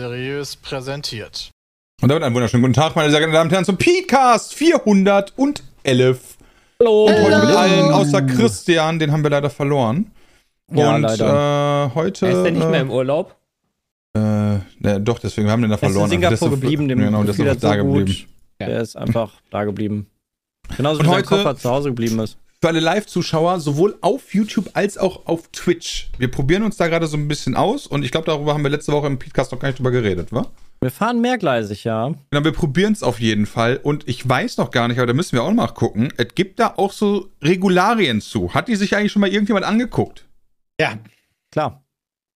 Seriös präsentiert. Und damit einen wunderschönen guten Tag, meine sehr geehrten Damen und Herren, zum Podcast 411. Hallo. Und heute mit allen, außer Christian, den haben wir leider verloren. Ja, und leider. Äh, heute. Er ist ja nicht äh, mehr im Urlaub. Äh, ne, doch, deswegen, wir haben den da Er ist in verloren. Singapur Also, ist- geblieben, dem Genau, ist da so gut. geblieben. Der ist einfach da geblieben. Genauso Und wie sein heute- Koffer zu Hause geblieben ist. Für alle Live-Zuschauer, sowohl auf YouTube als auch auf Twitch. Wir probieren uns da gerade so ein bisschen aus und ich glaube, darüber haben wir letzte Woche im Podcast noch gar nicht drüber geredet, wa? Wir fahren mehrgleisig, ja. Genau, wir probieren es auf jeden Fall. Und ich weiß noch gar nicht, aber da müssen wir auch mal gucken. Es gibt da auch so Regularien zu. Hat die sich eigentlich schon mal irgendjemand angeguckt? Ja. Klar.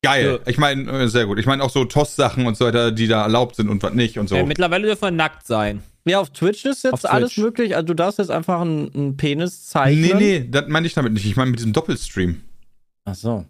Geil. Ich meine, äh, sehr gut. Ich meine auch so TOS-Sachen und so weiter, die da erlaubt sind und was nicht und so. Äh, mittlerweile dürfen wir nackt sein. Ja, auf Twitch ist jetzt Auf Twitch. alles möglich. Also du darfst jetzt einfach einen, einen Penis zeichnen. nee, nee, das meine ich damit nicht. Ich meine mit diesem Doppelstream. Ach so.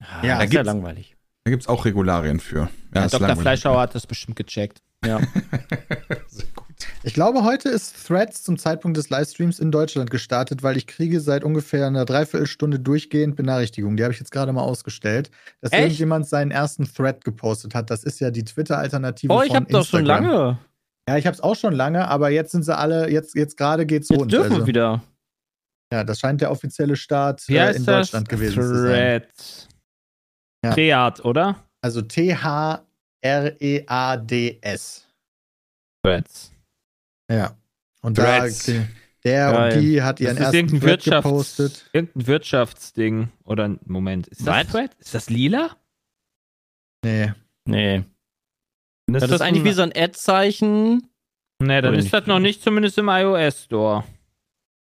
Ja, Ja, das da ist ja gibt's- langweilig. Da gibt es auch Regularien für. Ja, ist Dr. Fleischhauer hat das bestimmt gecheckt. Ja. Sehr gut. Ich glaube, heute ist Threads zum Zeitpunkt des Livestreams in Deutschland gestartet, weil ich kriege seit ungefähr einer Dreiviertelstunde durchgehend Benachrichtigungen. Die habe ich jetzt gerade mal ausgestellt, dass Echt? irgendjemand seinen ersten Thread gepostet hat. Das ist ja die Twitter-Alternative Oh, ich hab doch schon lange. Ja, ich habe es auch schon lange, aber jetzt sind sie alle, jetzt, jetzt gerade geht's Jetzt rund. dürfen Also, wieder. ja, das scheint der offizielle Start äh, in? Deutschland gewesen zu sein. Thread. Ja. Thread, oder? Also T-H-R-E-A-D-S. Threads. Ja. Und Threads. da, der Geil. und die hat ihren Das ist ersten Thread Wirtschafts gepostet. irgendein Wirtschaftsding. Oder, Moment, ist das Was? Thread? Ist das lila? Nee. Nee. Dann Das ist eigentlich wie so ein Ad-Zeichen. Nee, dann ist das noch nicht zumindest im iOS-Store.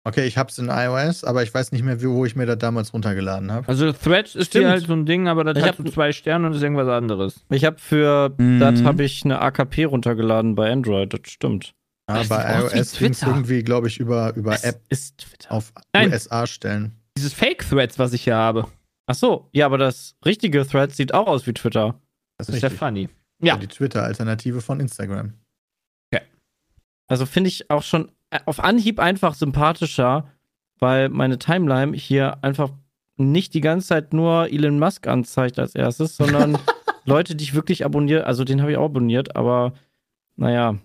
Okay, ich hab's in iOS, aber ich weiß nicht mehr, wie- wo ich mir das damals runtergeladen habe. Also Threads ist Stimmt. hier halt so ein Ding, aber das Ich hat so zwei Sterne und ist irgendwas anderes. Ich habe für Mhm. das habe ich eine AKP runtergeladen bei Android. Das stimmt. Ja, Das bei iOS ging es irgendwie, glaube ich, über, über Es App ist Twitter. auf Nein. USA-Stellen. Dieses Fake-Threads, was ich hier habe. Ach so, ja, aber das richtige Thread sieht auch aus wie Twitter. Das Das ist ist ja funny. Ja. Ja. Die Twitter-Alternative von Instagram. Also finde ich auch schon äh, auf Anhieb einfach sympathischer, weil meine Timeline hier einfach nicht die ganze Zeit nur Elon Musk anzeigt als erstes, sondern Leute, die ich wirklich abonniere. Also den habe ich auch abonniert, aber naja.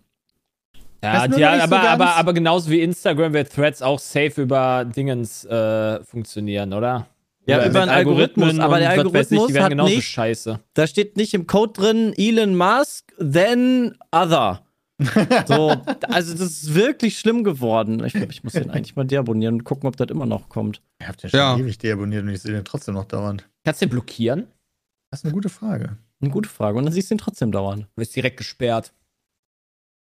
Ja, ja nicht so aber, aber, aber genauso wie Instagram wird Threads auch safe über Dingens äh, funktionieren, oder? Ja, über einen Algorithmus, aber der ich, Algorithmus die werden hat genauso nicht- scheiße. Da steht nicht im Code drin Elon Musk, then other. So, also das ist wirklich schlimm geworden. Ich glaube, ich muss den eigentlich mal deabonnieren und gucken, ob das immer noch kommt. Ihr habt ja schon Ja. ewig deabonniert und ich sehe den trotzdem noch dauernd. Kannst du den blockieren? Das ist eine gute Frage. Eine gute Frage. Und dann siehst du ihn trotzdem dauern. Du bist direkt gesperrt.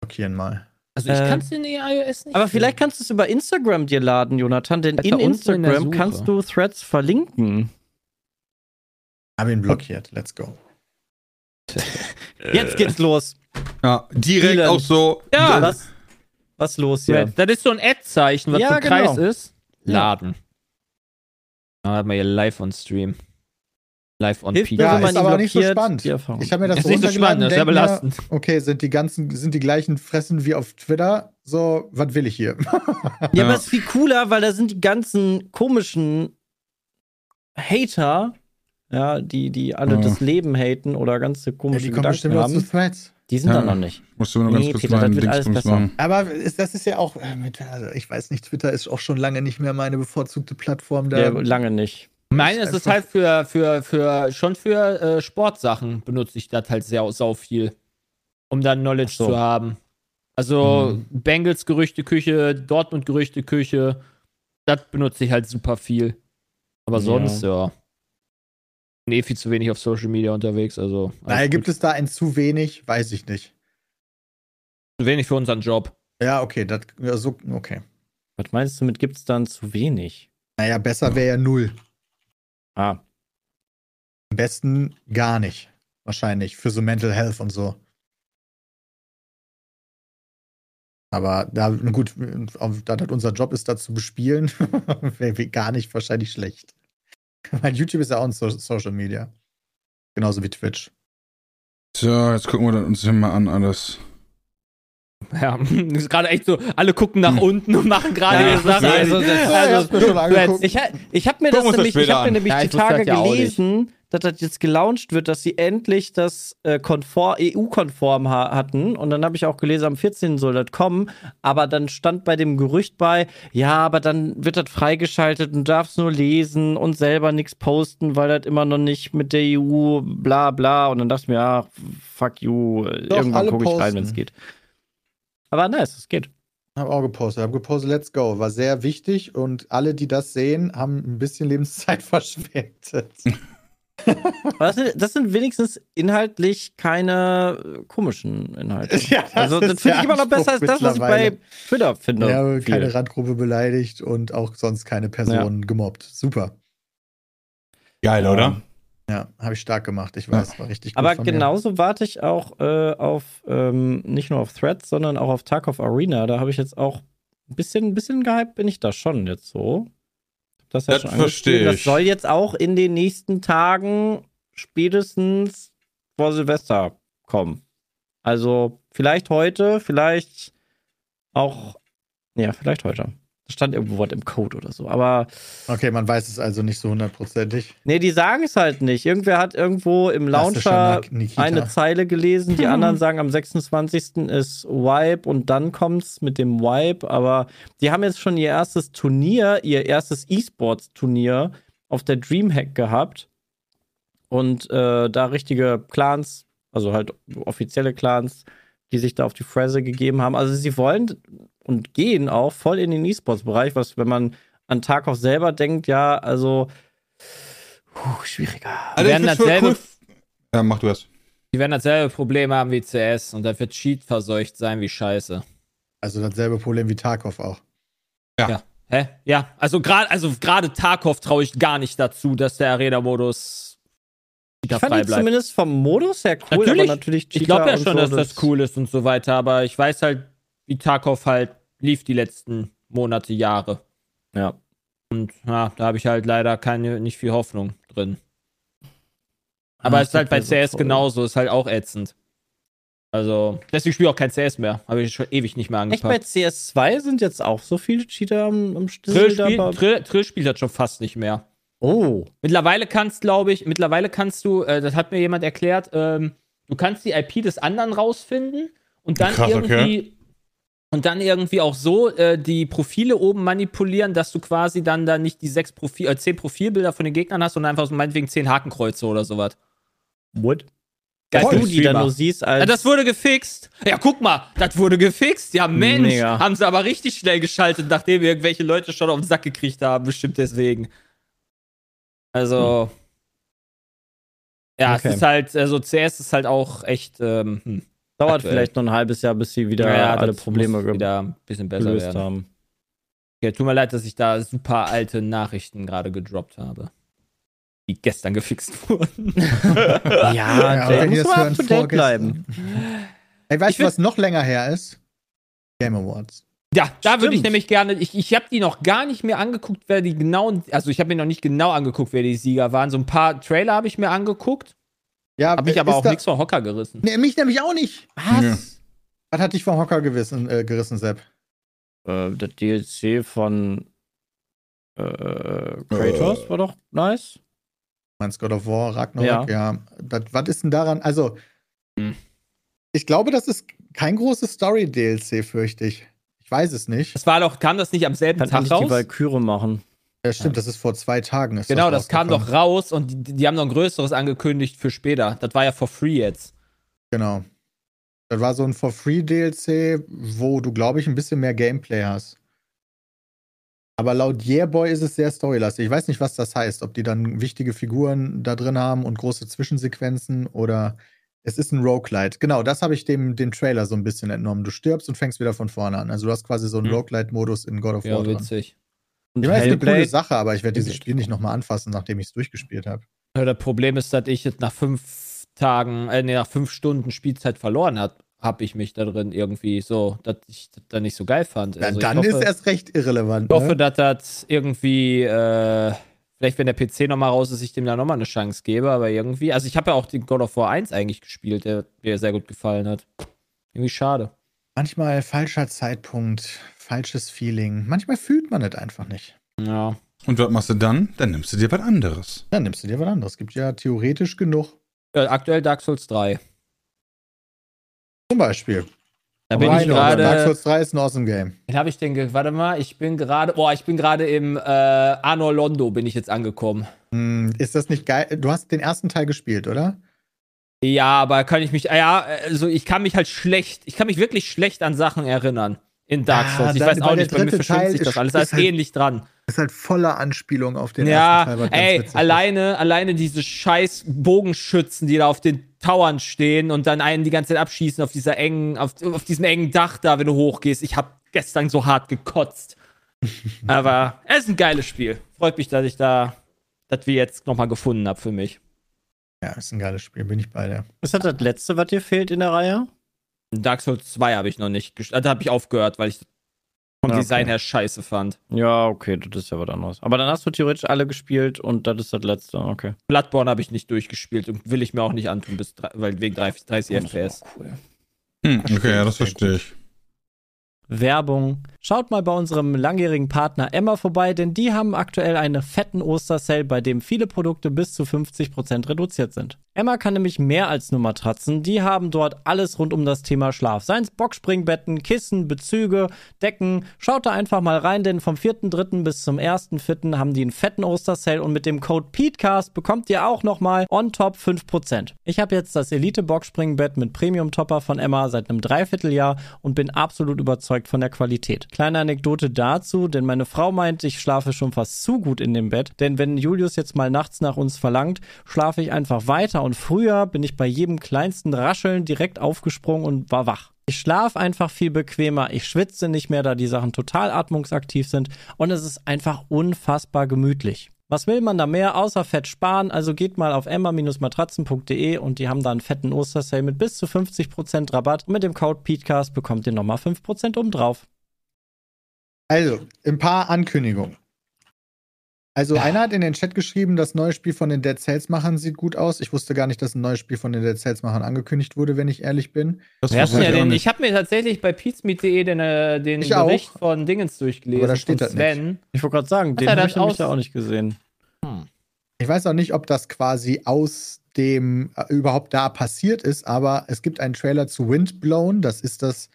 Blockieren mal. Also ich Äh, kann es in iOS nicht. Aber vielleicht sehen. kannst du es über Instagram dir laden, Jonathan, denn in in Instagram Suche. kannst du Threads verlinken. Hab ihn blockiert. Let's go. Jetzt geht's los. Ja, direkt Elon. auch so. Ja. Was, was los hier? Das ist so ein Ad-Zeichen, was Ja, so ein Kreis genau. ist. Laden. Da hat man hier live on Stream. Live on Hilft Peak. Ja, ist aber nicht so spannend. die. Ich habe mir das Das so ist nicht so spannend, das ist ja denk mir, belastend. Okay, sind die ganzen, sind die gleichen Fressen wie auf Twitter? So, was will ich hier? Ja, Ja. aber es ist viel cooler, weil da sind die ganzen komischen Hater, ja, die, die alle Ja. das Leben haten oder ganze Ja, komische die kommen bestimmt Gedanken noch zu haben. Threads. Die sind Ja. da noch nicht. Musst du nur ganz Nee, kurz Peter, das wird alles besser. machen. Aber ist, das ist ja auch, äh, mit, also ich weiß nicht, Twitter ist auch schon lange nicht mehr meine bevorzugte Plattform. Da Ja, lange nicht. Meine ist es halt für, für, für, schon für äh, Sportsachen benutze ich das halt sehr, sau viel. Um dann Knowledge so. zu haben. Also Mhm. Bengals Gerüchteküche, Dortmund Gerüchteküche, das benutze ich halt super viel. Aber Ja. sonst, ja. Bin eh viel zu wenig auf Social Media unterwegs, also. Naja, gibt es da ein zu wenig? Weiß ich nicht. zu wenig für unseren Job. Ja, okay, das, ja, so, okay. Was meinst du mit gibt's dann zu wenig? Naja, besser wäre ja null. Ah, Am besten gar nicht. Wahrscheinlich. Für so Mental Health und so. Aber da, gut, auf- da das unser Job ist, da zu bespielen, wäre gar nicht wahrscheinlich schlecht. Weil YouTube ist ja auch ein so Social Media. Genauso wie Twitch. So, jetzt gucken wir das uns hier mal an alles. Ja, ist gerade echt so, alle gucken nach unten und machen gerade Ja, ihre Sachen. also hab's mir schon angeguckt. Ich, ha- ich habe mir Gucken das nämlich, ich hab mir nämlich Ja, die Tage das ja gelesen, dass das jetzt gelauncht wird, dass sie endlich das äh, konform, EU-konform ha hatten. Und dann habe ich auch gelesen, am 14. soll das kommen. Aber dann stand bei dem Gerücht bei, ja, aber dann wird das freigeschaltet und darfst nur lesen und selber nichts posten, weil das immer noch nicht mit der EU bla bla. Und dann dachte ich mir, ja, fuck you, Doch, irgendwann gucke ich rein, wenn es geht. Aber nice, es geht. Habe auch gepostet. Habe gepostet, let's go. War sehr wichtig und alle, die das sehen, haben ein bisschen Lebenszeit verschwendet. Das sind, das sind wenigstens inhaltlich keine komischen Inhalte. Ja, das also, das finde ich immer noch besser als das, was ich bei Twitter finde. ja, viel. keine Randgruppe beleidigt und auch sonst keine Person gemobbt. Super. Geil, oder? Ja, habe ich stark gemacht. Ich weiß, war richtig gut Aber von mir. genauso warte ich auch äh, auf, ähm, nicht nur auf Threads, sondern auch auf Tarkov Arena. Da habe ich jetzt auch ein bisschen, ein bisschen gehypt bin ich da schon jetzt so. Das, ja Das schon verstehe angespielt. Das ich. soll jetzt auch in den nächsten Tagen spätestens vor Silvester kommen. Also vielleicht heute, vielleicht auch, ja, vielleicht heute. Da stand irgendwo was im Code oder so. Aber Okay, man weiß es also nicht so hundertprozentig. nee, die sagen es halt nicht. Irgendwer hat irgendwo im Launcher eine Zeile gelesen, die anderen sagen, am 26. ist Wipe und dann kommt's mit dem Wipe, aber die haben jetzt schon ihr erstes Turnier, ihr erstes E-Sports-Turnier auf der Dreamhack gehabt und äh, da richtige Clans, also halt offizielle Clans, die sich da auf die Fresse gegeben haben. Also sie wollen und gehen auch voll in den E-Sports-Bereich, was, wenn man an Tarkov selber denkt, ja, also puh, schwieriger. Also, werden dasselbe- cool. Ja, mach du das. Die werden dasselbe Problem haben wie CS und da wird Cheat verseucht sein wie Scheiße. Also dasselbe Problem wie Tarkov auch. Hä? Ja, also gerade also gerade Tarkov traue ich gar nicht dazu, dass der Arena-Modus Ich fand bleibt. zumindest vom Modus her cool, Natürlich. aber natürlich Ich glaube ja schon, und dass so, das cool ist und so weiter, aber ich weiß halt, wie Tarkov halt lief die letzten Monate, Jahre. Ja. Und ja, da habe ich halt leider keine, nicht viel Hoffnung drin. Aber Ah, es ist halt bei CS toll. genauso, ist halt auch ätzend. Also, deswegen spiele ich auch kein CS mehr. Habe ich schon ewig nicht mehr Echt bei angepackt. CS2 sind jetzt auch so viele Cheater am, am Trill, spiel, dabei? Trill, Trill spielt das schon fast nicht mehr. Oh. Mittlerweile kannst, glaube ich, mittlerweile kannst du, äh, das hat mir jemand erklärt, ähm, du kannst die IP des anderen rausfinden und dann Krass, okay. Und dann irgendwie auch so äh, die Profile oben manipulieren, dass du quasi dann da nicht die sechs Profil, äh, zehn Profilbilder von den Gegnern hast, sondern einfach so meinetwegen zehn Hakenkreuze oder sowas. What? Geil, Dass für du die dann nur siehst als. Ja, das wurde gefixt. Ja, guck mal, das wurde gefixt. Ja, Mensch, Mega. haben sie aber richtig schnell geschaltet, nachdem irgendwelche Leute schon auf den Sack gekriegt haben, bestimmt deswegen. Also. Ja, Okay. es ist halt, also CS ist halt auch echt. Ähm, hm. Dauert aktuell. vielleicht noch ein halbes Jahr, bis sie wieder Ja, alle Probleme wieder ein bisschen besser gelöst werden. haben. Okay, tut mir leid, dass ich da super alte Nachrichten gerade gedroppt habe. Die gestern gefixt wurden. Ja, Ja, der muss das mal up to date bleiben. Ey, weißt Ich du, was noch länger her ist? Game Awards. Ja, da würde ich nämlich gerne, ich, ich habe die noch gar nicht mehr angeguckt, wer die genauen, also ich habe mir noch nicht genau angeguckt, wer die Sieger waren. So ein paar Trailer habe ich mir angeguckt, Ja, habe ich aber ist auch da- nichts vom Hocker gerissen. Nee, mich nämlich auch nicht. Was? Ja. Was hat dich vom Hocker gewissen, äh, gerissen, Sepp? Äh, das DLC von äh, Kratos war doch nice. Meinst God of War, Ragnarok? Ja. Das, was ist denn daran? Also, Hm. ich glaube, das ist kein großes Story-DLC, fürchte ich. Ich weiß es nicht. Das war doch, kam das nicht am selben Kann Tag endlich die raus? Valkyrie machen. Ja, stimmt, das ist vor zwei Tagen. Ist Genau, das kam rausgekommen. doch raus und die, die haben noch ein größeres angekündigt für später. Das war ja for free jetzt. Genau. Das war so ein For-Free-DLC, wo du, glaube ich, ein bisschen mehr Gameplay hast. Aber laut Yearboy ist es sehr storylastig. Ich weiß nicht, was das heißt. Ob die dann wichtige Figuren da drin haben und große Zwischensequenzen oder es ist ein Roguelite. Genau, das habe ich dem, dem Trailer so ein bisschen entnommen. Du stirbst und fängst wieder von vorne an. Also du hast quasi so einen Hm. Roguelite-Modus in God of Ja, War dran. witzig. Und Ich weiß, es ist eine coole Hellblade, Sache, aber ich werde dieses. Spiel nicht nochmal anfassen, nachdem ich es durchgespielt habe. Ja, das Problem ist, dass ich jetzt nach fünf Tagen, äh, nee, nach fünf Stunden Spielzeit verloren hat, habe ich mich da drin irgendwie so, dass ich das dann nicht so geil fand. Ja, Also dann hoffe, ist erst recht irrelevant. Ich hoffe, Ne? dass das irgendwie, äh, vielleicht wenn der PC nochmal raus ist, ich dem da nochmal eine Chance gebe, aber irgendwie, also ich habe ja auch den God of War 1 eigentlich gespielt, der mir sehr gut gefallen hat. Irgendwie schade. Manchmal falscher Zeitpunkt, falsches Feeling. Manchmal fühlt man es einfach nicht. Ja. Und was machst du dann? Dann nimmst du dir was anderes. Dann nimmst du dir was anderes. Gibt ja theoretisch genug. Äh, aktuell Dark Souls 3. Zum Beispiel. Da bin ich Rhino, Dark gerade. Souls 3 ist ein awesome Game. Wen habe ich denn? Warte mal, ich bin gerade. Boah, ich bin gerade im äh, Anor Londo bin ich jetzt angekommen. Hm, ist das nicht geil? Du hast den ersten Teil gespielt, oder? Ja, aber kann ich mich. ah Ja, also ich kann mich halt schlecht. Ich kann mich wirklich schlecht an Sachen erinnern. In Dark Ah, Souls. Ich weiß auch nicht, bei mir verschwimmt sich das ist- alles. Da ist halt- ähnlich dran. Ist halt voller Anspielung auf den Ja, ersten Teil. ganz ey, ist. alleine, alleine diese scheiß Bogenschützen, die da auf den Towern stehen und dann einen die ganze Zeit abschießen auf dieser engen, auf, auf diesem engen Dach da, wenn du hochgehst. Ich hab gestern so hart gekotzt. Aber es ist ein geiles Spiel. Freut mich, dass ich da, dass wir jetzt nochmal gefunden haben für mich. Ja, ist ein geiles Spiel, bin ich bei dir. Was hat das letzte, was dir fehlt in der Reihe? Dark Souls 2 habe ich noch nicht gespielt. Da habe ich aufgehört, weil ich vom Okay. Design her scheiße fand. Ja, okay, das ist ja was anderes. Aber dann hast du theoretisch alle gespielt und das ist das letzte, okay. Bloodborne habe ich nicht durchgespielt und will ich mir auch nicht antun, bis, drei- weil wegen 30, 30 FPS. Cool. Hm, okay, ja, das verstehe ich. Werbung. Schaut mal bei unserem langjährigen Partner Emma vorbei, denn die haben aktuell einen fetten Ostersale, bei dem viele Produkte bis zu 50% reduziert sind. Emma kann nämlich mehr als nur Matratzen. Die haben dort alles rund um das Thema Schlaf. Seien es Boxspringbetten, Kissen, Bezüge, Decken. Schaut da einfach mal rein, denn vom 4.3. bis zum 1.4. haben die einen fetten Ostersale und mit dem Code PETECAST bekommt ihr auch nochmal on top 5%. Ich habe jetzt das Elite Boxspringbett mit Premium Topper von Emma seit einem Dreivierteljahr und bin absolut überzeugt von der Qualität. Kleine Anekdote dazu, denn meine Frau meint, ich schlafe schon fast zu gut in dem Bett, denn wenn Julius jetzt mal nachts nach uns verlangt, schlafe ich einfach weiter früher bin ich bei jedem kleinsten Rascheln direkt aufgesprungen und war wach. Ich schlafe einfach viel bequemer, ich schwitze nicht mehr, da die Sachen total atmungsaktiv sind und es ist einfach unfassbar gemütlich. Was will man da mehr außer Fett sparen? Also geht mal auf emma-matratzen.de und die haben da einen fetten Ostersale mit bis zu 50% Rabatt. Und mit dem Code PETECAST bekommt ihr nochmal 5% oben drauf. Also, ein paar Ankündigungen. Also, einer hat in den Chat geschrieben, das neue Spiel von den Dead Cells-Machern sieht gut aus. Ich wusste gar nicht, dass ein neues Spiel von den Dead Cells-Machern angekündigt wurde, wenn ich ehrlich bin. Das ja ich auch den, nicht. ich habe mir tatsächlich bei pizmeet.de den, äh, den Ich auch. Bericht von Dingens durchgelesen. Aber da steht das nicht. Sven. Ich wollte gerade sagen, den er habe ich aus- da auch nicht gesehen. Ich weiß auch nicht, ob das quasi aus dem äh, überhaupt da passiert ist, aber es gibt einen Trailer zu Windblown. Das ist das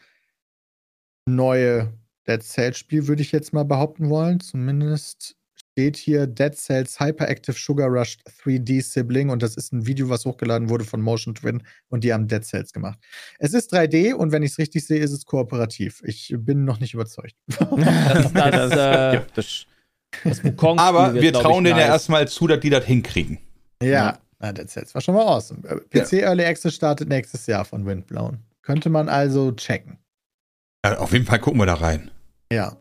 neue Dead Cells Spiel, würde ich jetzt mal behaupten wollen. Zumindest steht hier Dead Cells Hyperactive Sugar Rush 3D Sibling und das ist ein Video, was hochgeladen wurde von Motion Twin und die haben Dead Cells gemacht. Es ist 3D und wenn ich es richtig sehe, ist es kooperativ. Ich bin noch nicht überzeugt. Das, das, äh, das Aber wir trauen denen ja nice. erstmal zu, dass die das hinkriegen. Ja, na, Dead Cells war schon mal awesome. Äh, PC Early Access startet nächstes Jahr von Windblown. Könnte man also checken. Ja, auf jeden Fall gucken wir da rein. Ja.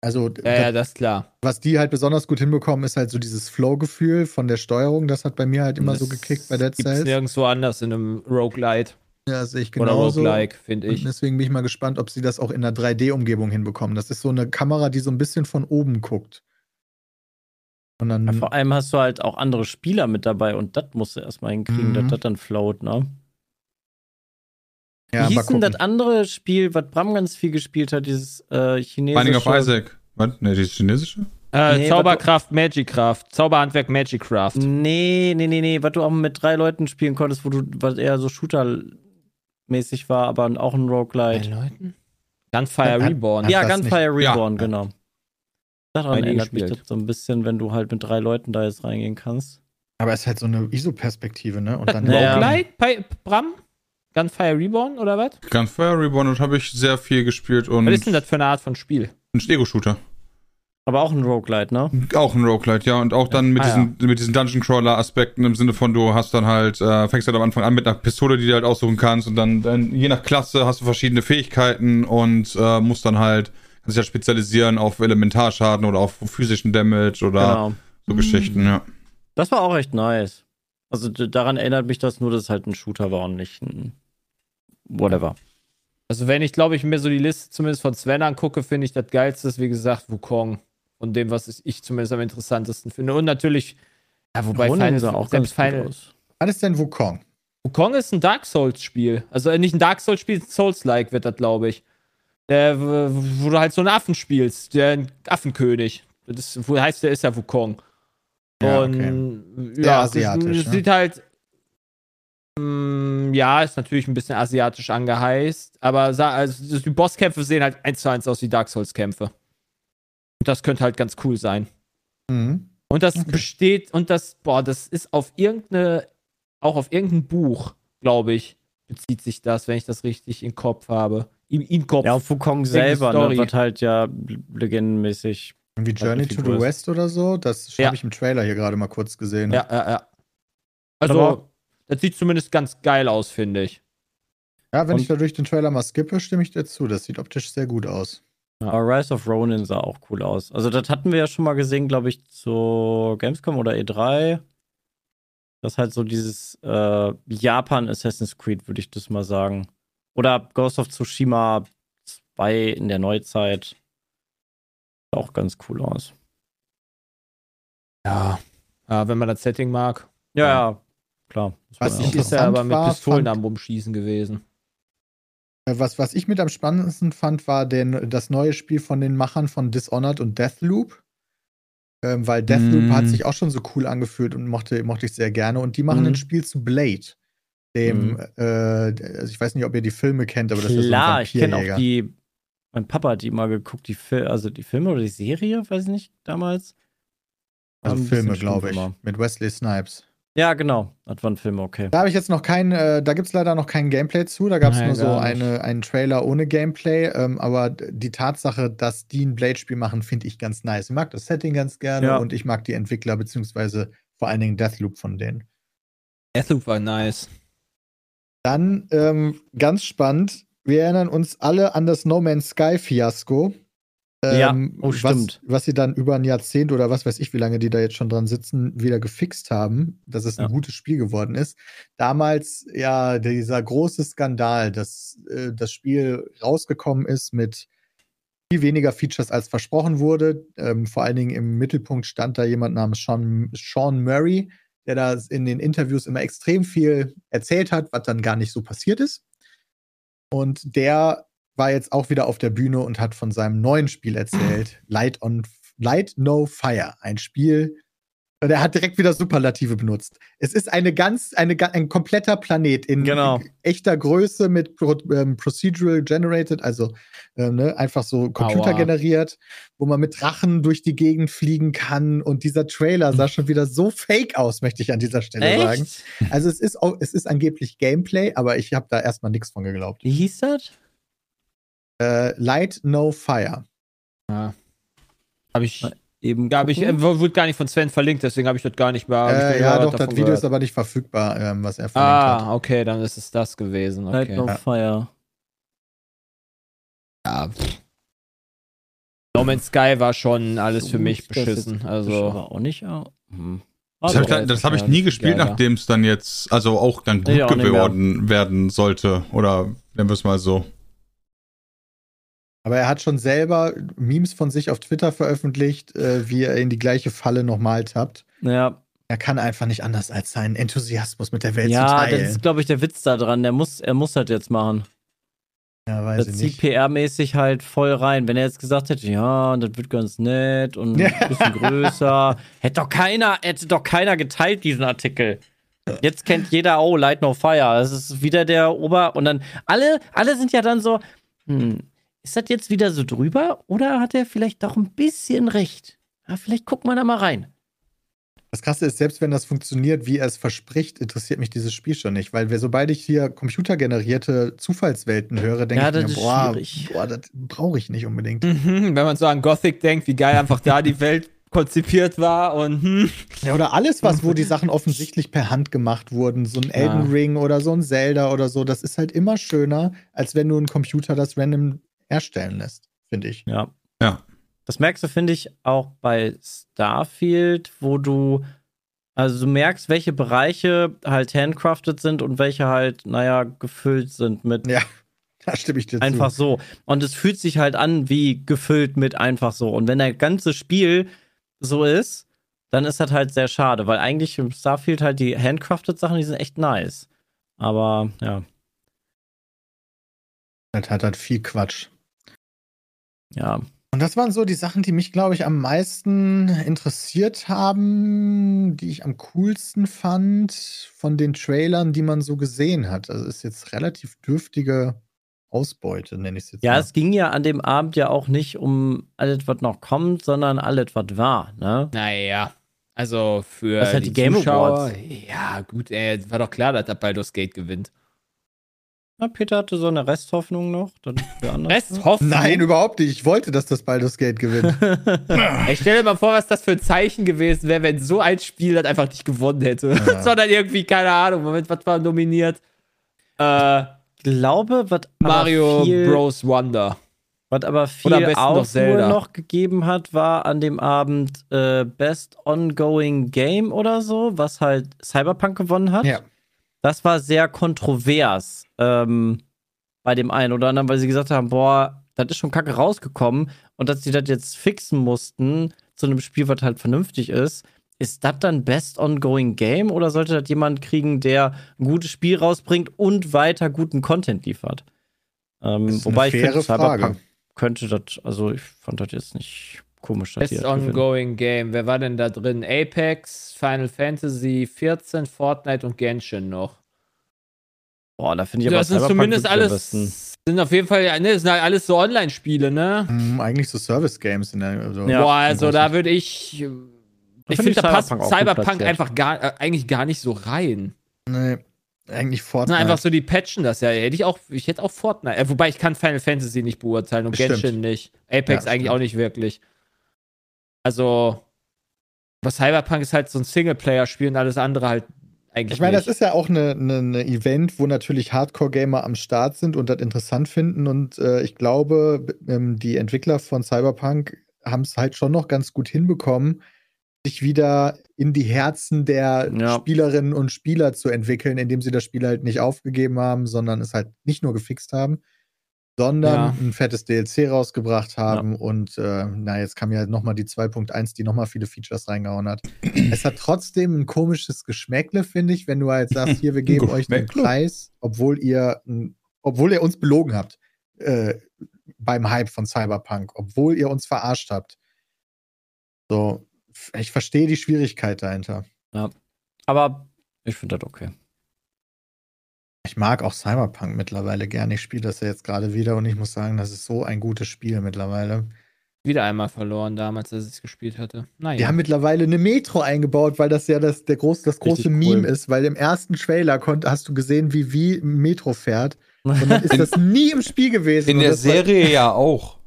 Also, Ja, ja, das, das ist klar. was die halt besonders gut hinbekommen, ist halt so dieses Flow-Gefühl von der Steuerung. Das hat bei mir halt immer so Das gekickt bei Dead Cells. nirgendwo anders in einem Roguelite Ja, sehe ich oder genauso. Roguelike, finde Und ich. deswegen bin ich mal gespannt, ob sie das auch in einer 3D-Umgebung hinbekommen. Das ist so eine Kamera, die so ein bisschen von oben guckt. Und dann. Ja, vor allem hast du halt auch andere Spieler mit dabei und das musst du erstmal hinkriegen, Mhm. dass das dann float, ne? Ja, Wie hieß denn das andere Spiel, was Bram ganz viel gespielt hat, dieses äh, chinesische... Binding of Isaac. Was? Ne, dieses chinesische? Äh, Nee, Zauberkraft, Magicraft. Zauberhandwerk, Magicraft. Nee, nee, nee, nee, was du auch mit drei Leuten spielen konntest, wo du, was eher so Shooter-mäßig war, aber auch ein Roguelite. Leuten? Gunfire Reborn. hat- Ja, Gunfire Ja. Reborn, genau. Daran erinnert mich gespielt. das so ein bisschen, wenn du halt mit drei Leuten da jetzt reingehen kannst. Aber es ist halt so eine ISO-Perspektive, ne? Und dann. Roguelite bei Bram? Gunfire Reborn oder was? Gunfire Reborn und habe ich sehr viel gespielt und Was ist denn das für eine Art von Spiel? ein Ego-Shooter. Aber auch ein Roguelite, ne? Auch ein Roguelite, ja. Und auch dann mit Ah, diesen, mit diesen Dungeon-Crawler-Aspekten im Sinne von, du hast dann halt, äh, fängst halt am Anfang an mit einer Pistole, die du halt aussuchen kannst und dann, dann je nach Klasse hast du verschiedene Fähigkeiten und äh, musst dann halt, kannst dich halt spezialisieren auf Elementarschaden oder auf physischen Damage oder Genau. so Geschichten, ja. Das war auch echt nice. Also daran erinnert mich das nur, dass es halt ein Shooter war und nicht ein whatever. Also, wenn ich, glaube ich, mir so die Liste zumindest von Sven angucke, finde ich das geilste ist, wie gesagt, Wukong. Von dem, was ich zumindest am interessantesten finde. Und natürlich, ja, wobei Ronin Final, sah auch selbst ganz Final, aus. Was ist denn Wukong? Wukong ist ein Dark Souls-Spiel. Also äh, nicht ein Dark Souls-Spiel, Souls-like wird das, glaube ich. Der, w- wo du halt so einen Affen spielst, der ein Affenkönig. Das ist, wo heißt der ist ja Wukong. Ja, und okay. Sehr ja, asiatisch, das, ne? sieht halt mm, ja, ist natürlich ein bisschen asiatisch angeheißt, aber also die Bosskämpfe sehen halt eins zu eins aus wie Dark Souls Kämpfe. Und das könnte halt ganz cool sein. Mhm. Und das Okay. besteht, und das, boah, das ist auf irgendeine, auch auf irgendein Buch, glaube ich, bezieht sich das, wenn ich das richtig im Kopf habe. Im, im Kopf. Ja, auf Wukong selber, ne, wird halt ja legendenmäßig. Irgendwie Journey to the ist. West oder so, das Ja. habe ich im Trailer hier gerade mal kurz gesehen. ja, ja, ja. Also, Aber- das sieht zumindest ganz geil aus, finde ich. Ja, wenn Und- ich da durch den Trailer mal skippe, stimme ich dir zu. Das sieht optisch sehr gut aus. Aber Rise of Ronin sah auch cool aus. Also, das hatten wir ja schon mal gesehen, glaube ich, zu Gamescom oder E3. Das halt so dieses äh, Japan Assassin's Creed, würde ich das mal sagen. Oder Ghost of Tsushima 2 in der Neuzeit. Auch ganz cool aus. Ja. ja. Wenn man das Setting mag. Ja, Ja. klar. Was ich Ist ja aber mit war, Pistolen fand- am Rumschießen gewesen. Äh, Was, was ich mit am spannendsten fand, war den, das neue Spiel von den Machern von Dishonored und Deathloop. Ähm, weil Deathloop Mm. hat sich auch schon so cool angefühlt und mochte, mochte ich sehr gerne. Und die machen Mhm. ein Spiel zu Blade. Dem, Mhm. äh, also ich weiß nicht, ob ihr die Filme kennt, aber das ist Klar, so ich ein kenne auch die. Mein Papa hat die mal geguckt, die Fil also die Filme oder die Serie, weiß ich nicht, damals. Also ein Filme, glaube ich. immer. Mit Wesley Snipes. Ja, genau. Das waren Filme, okay. Da habe ich jetzt noch kein, äh, da gibt es leider noch kein Gameplay zu. Da gab es nur so eine, einen Trailer ohne Gameplay. Ähm, aber die Tatsache, dass die ein Blade-Spiel machen, finde ich ganz nice. Ich mag das Setting ganz gerne Ja. und ich mag die Entwickler, beziehungsweise vor allen Dingen Deathloop von denen. Deathloop war nice. Dann ähm, ganz spannend. Wir erinnern uns alle an das No Man's Sky Fiasko. Ja, Ähm, oh, stimmt. Was, was sie dann über ein Jahrzehnt oder was weiß ich, wie lange die da jetzt schon dran sitzen, wieder gefixt haben, dass es ein Ja. gutes Spiel geworden ist. Damals ja dieser große Skandal, dass äh, das Spiel rausgekommen ist mit viel weniger Features als versprochen wurde. Ähm, vor allen Dingen im Mittelpunkt stand da jemand namens Sean, Sean Murray, der da in den Interviews immer extrem viel erzählt hat, was dann gar nicht so passiert ist. Und der war jetzt auch wieder auf der Bühne und hat von seinem neuen Spiel erzählt, Light on Light No Fire, ein Spiel. Und er hat direkt wieder Superlative benutzt. Es ist eine ganz, eine, ein kompletter Planet in Genau. echter Größe mit Pro, ähm, Procedural Generated, also ähm, ne, einfach so Computer Aua. generiert, wo man mit Drachen durch die Gegend fliegen kann. Und dieser Trailer sah schon wieder so fake aus, möchte ich an dieser Stelle sagen. Echt? Also es ist, auch, es ist angeblich Gameplay, aber ich habe da erstmal nichts von geglaubt. Wie hieß das? Äh, Light No Fire. Ja. Habe ich, Eben. hab ich, äh, wurde gar nicht von Sven verlinkt, deswegen habe ich das gar nicht mehr. Äh, ja, was doch, das Video gehört. ist aber nicht verfügbar, ähm, was er verlinkt hat. Ah, okay, dann ist es das gewesen. Light Okay. No Ja. Fire. Ja. pff. No Man's Sky war schon alles So für mich beschissen. Also, aber auch nicht. ja. Hm. Das habe ich, da- das hab ich nie gespielt, nachdem es dann jetzt, also auch dann gut Nee, geworden werden sollte. Oder nennen wir es mal so. Aber er hat schon selber Memes von sich auf Twitter veröffentlicht, äh, wie er in die gleiche Falle nochmal tappt. ja, Er kann einfach nicht anders als seinen Enthusiasmus mit der Welt zu ja teilen. das ist, glaube ich, der Witz da dran. Der muss, er muss das jetzt machen. ja, weiß Das zieht. PR-mäßig halt voll rein. Wenn er jetzt gesagt hätte, ja, das wird ganz nett und ein bisschen größer, hätte doch keiner, hätte doch keiner geteilt, diesen Artikel. Jetzt kennt jeder, oh, Light No Fire. Das ist wieder der Ober. Und dann, alle, alle sind ja dann so, hm, ist das jetzt wieder so drüber? Oder hat er vielleicht doch ein bisschen recht? Ja, vielleicht gucken wir da mal rein. Das Krasse ist, selbst wenn das funktioniert, wie er es verspricht, interessiert mich dieses Spiel schon nicht. Weil wir, sobald ich hier computergenerierte Zufallswelten höre, denke Ja, ich mir, boah, boah, das brauche ich nicht unbedingt. mhm, wenn man so an Gothic denkt, wie geil einfach da die Welt konzipiert war und hm. Ja, oder alles, was, wo die Sachen offensichtlich per Hand gemacht wurden, so ein Elden Ja. Ring oder so ein Zelda oder so, das ist halt immer schöner, als wenn du ein Computer das random erstellen lässt, finde ich. Ja. Ja. Das merkst du, finde ich, auch bei Starfield, wo du, also du merkst, welche Bereiche halt handcrafted sind und welche halt, naja, gefüllt sind mit Ja, da stimme ich dir einfach zu. so. Und es fühlt sich halt an wie gefüllt mit einfach so. Und wenn das ganze Spiel so ist, dann ist das halt sehr schade, weil eigentlich im Starfield halt die handcrafted Sachen, die sind echt nice. Aber ja, Das hat halt viel Quatsch. Ja. Und das waren so die Sachen, die mich, glaube ich, am meisten interessiert haben, die ich am coolsten fand von den Trailern, die man so gesehen hat. Also ist jetzt relativ dürftige Ausbeute, nenne ich es jetzt Ja, mal. es ging ja an dem Abend ja auch nicht um alles, was noch kommt, sondern alles, was war, ne? Naja. Also für Das ist halt die Game Awards. Ja, gut, ey, war doch klar, dass der Baldur's Gate gewinnt. Na, Peter hatte so eine Resthoffnung noch. Dann für andere. Resthoffnung. Nein, überhaupt nicht. Ich wollte, dass das Baldur's Gate gewinnt. Ich stell dir mal vor, was das für ein Zeichen gewesen wäre, wenn so ein Spiel das einfach nicht gewonnen hätte. Ja. Sondern irgendwie, keine Ahnung, Moment, was war nominiert? Äh, Ich glaube, was Mario viel, Bros. Wonder. Was aber viel besten noch noch gegeben hat, war an dem Abend äh, Best Ongoing Game oder so, was halt Cyberpunk gewonnen hat. ja. Das war sehr kontrovers ähm, bei dem einen oder anderen, weil sie gesagt haben, boah, das ist schon kacke rausgekommen und dass sie das jetzt fixen mussten zu einem Spiel, was halt vernünftig ist. Ist das dann Best Ongoing Game oder sollte das jemand kriegen, der ein gutes Spiel rausbringt und weiter guten Content liefert? Ähm, wobei ich finde, Cyberpunk könnte das, also ich fand das jetzt nicht komisch, Best das gewinnen. Ongoing Game. Wer war denn da drin? Apex, Final Fantasy 14, Fortnite und Genshin noch. Boah, da finde ich aber Das sind Cyberpunk zumindest alles. Sind auf jeden Fall, ne, das sind halt alles so Online-Spiele, ne? Hm, eigentlich so Service-Games in der. Also Ja. Boah, also da würde ich. äh, Ich finde ich da passt Cyberpunk Cyberpunk einfach gar, äh, eigentlich gar nicht so rein. Nee, eigentlich Na, Fortnite. einfach so, die patchen das ja. Hätte ich auch, ich hätte auch Fortnite. Äh, wobei ich kann Final Fantasy nicht beurteilen und. Genshin nicht. Apex Ja, eigentlich stimmt. auch nicht wirklich. Also, was Cyberpunk ist halt so ein Singleplayer-Spiel und alles andere halt eigentlich Ich meine, nicht. das ist ja auch eine, eine, eine Event, wo natürlich Hardcore-Gamer am Start sind und das interessant finden. Und äh, ich glaube, ähm, die Entwickler von Cyberpunk haben es halt schon noch ganz gut hinbekommen, sich wieder in die Herzen der Ja. Spielerinnen und Spieler zu entwickeln, indem sie das Spiel halt nicht aufgegeben haben, sondern es halt nicht nur gefixt haben, sondern Ja. ein fettes DLC rausgebracht haben. Und äh, na, jetzt kam ja nochmal die 2.1, die nochmal viele Features reingehauen hat. es hat trotzdem ein komisches Geschmäckle, finde ich, wenn du halt sagst, hier, wir geben euch den? Preis, obwohl ihr, obwohl ihr uns belogen habt äh, beim Hype von Cyberpunk, obwohl ihr uns verarscht habt. So, ich verstehe die Schwierigkeit dahinter. Aber ich finde das okay. Ich mag auch Cyberpunk mittlerweile gerne. Ich spiele das ja jetzt gerade wieder und ich muss sagen, das ist so ein gutes Spiel mittlerweile. Wieder einmal verloren damals, als ich es gespielt hatte. Naja. Die haben mittlerweile eine Metro eingebaut, weil das ja das, der groß, das große Richtig Meme cool. ist, weil im ersten Trailer konnt, hast du gesehen, wie wie Metro fährt. Und dann ist das nie im Spiel gewesen. In der das war- Serie ja auch.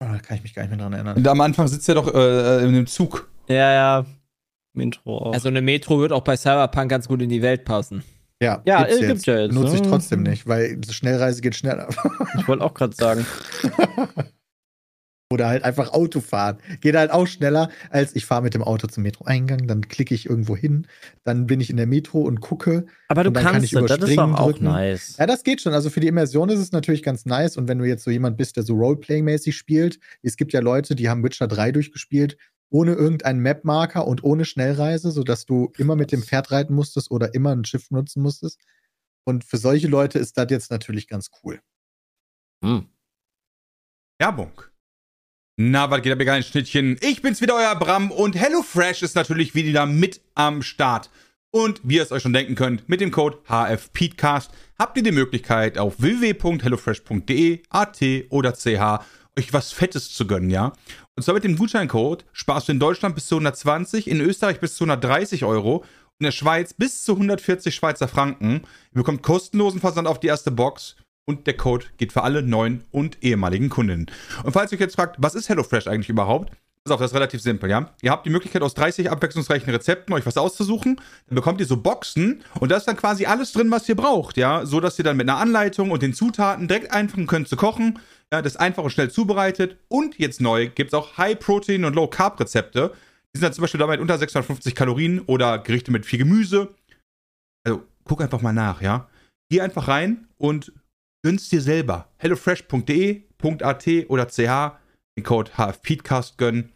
Oh, da kann ich mich gar nicht mehr dran erinnern. Und am Anfang sitzt er doch äh, in dem Zug. Ja, ja. Intro auch. also eine Metro wird auch bei Cyberpunk ganz gut in die Welt passen. Ja, Ja, gibt's äh, gibt's ja jetzt, Benutze ich ne? trotzdem nicht, weil Schnellreise geht schneller. ich wollte auch gerade sagen. Oder halt einfach Auto fahren. Geht halt auch schneller, als ich fahre mit dem Auto zum Metro-Eingang, dann klicke ich irgendwo hin, dann bin ich in der Metro und gucke. Aber du dann kann kannst ich das, das ist doch auch drücken. nice. Ja, das geht schon. Also für die Immersion ist es natürlich ganz nice. Und wenn du jetzt so jemand bist, der so Roleplaying-mäßig spielt, es gibt ja Leute, die haben Witcher 3 durchgespielt, ohne irgendeinen Map-Marker und ohne Schnellreise, sodass du immer mit dem Pferd reiten musstest oder immer ein Schiff nutzen musstest. Und für solche Leute ist das jetzt natürlich ganz cool. Hm. Werbung. Na, was geht ab, ihr geilen Schnittchen? Ich bin's wieder, euer Bram und HelloFresh ist natürlich wieder mit am Start. Und wie ihr es euch schon denken könnt, mit dem Code HFPeatcast habt ihr die Möglichkeit, auf www.hellofresh.de, AT oder CH euch was Fettes zu gönnen, ja? Und zwar mit dem Gutscheincode sparst du in Deutschland bis zu 120, in Österreich bis zu 130 Euro, in der Schweiz bis zu 140 Schweizer Franken. Ihr bekommt kostenlosen Versand auf die erste Box und der Code geht für alle neuen und ehemaligen Kundinnen. Und falls ihr euch jetzt fragt, was ist HelloFresh eigentlich überhaupt? Pass auf, das ist relativ simpel, ja? Ihr habt die Möglichkeit, aus 30 abwechslungsreichen Rezepten euch was auszusuchen. Dann bekommt ihr so Boxen und da ist dann quasi alles drin, was ihr braucht, ja? So, dass ihr dann mit einer Anleitung und den Zutaten direkt anfangen könnt zu kochen. Ja, das ist einfach und schnell zubereitet. Und jetzt neu gibt es auch High-Protein- und Low-Carb-Rezepte. Die sind dann zum Beispiel damit unter 650 Kalorien oder Gerichte mit viel Gemüse. Also, guck einfach mal nach, ja? Geh einfach rein und gönn's dir selber. hellofresh.de.at oder ch den Code HFPeatcast gönnen.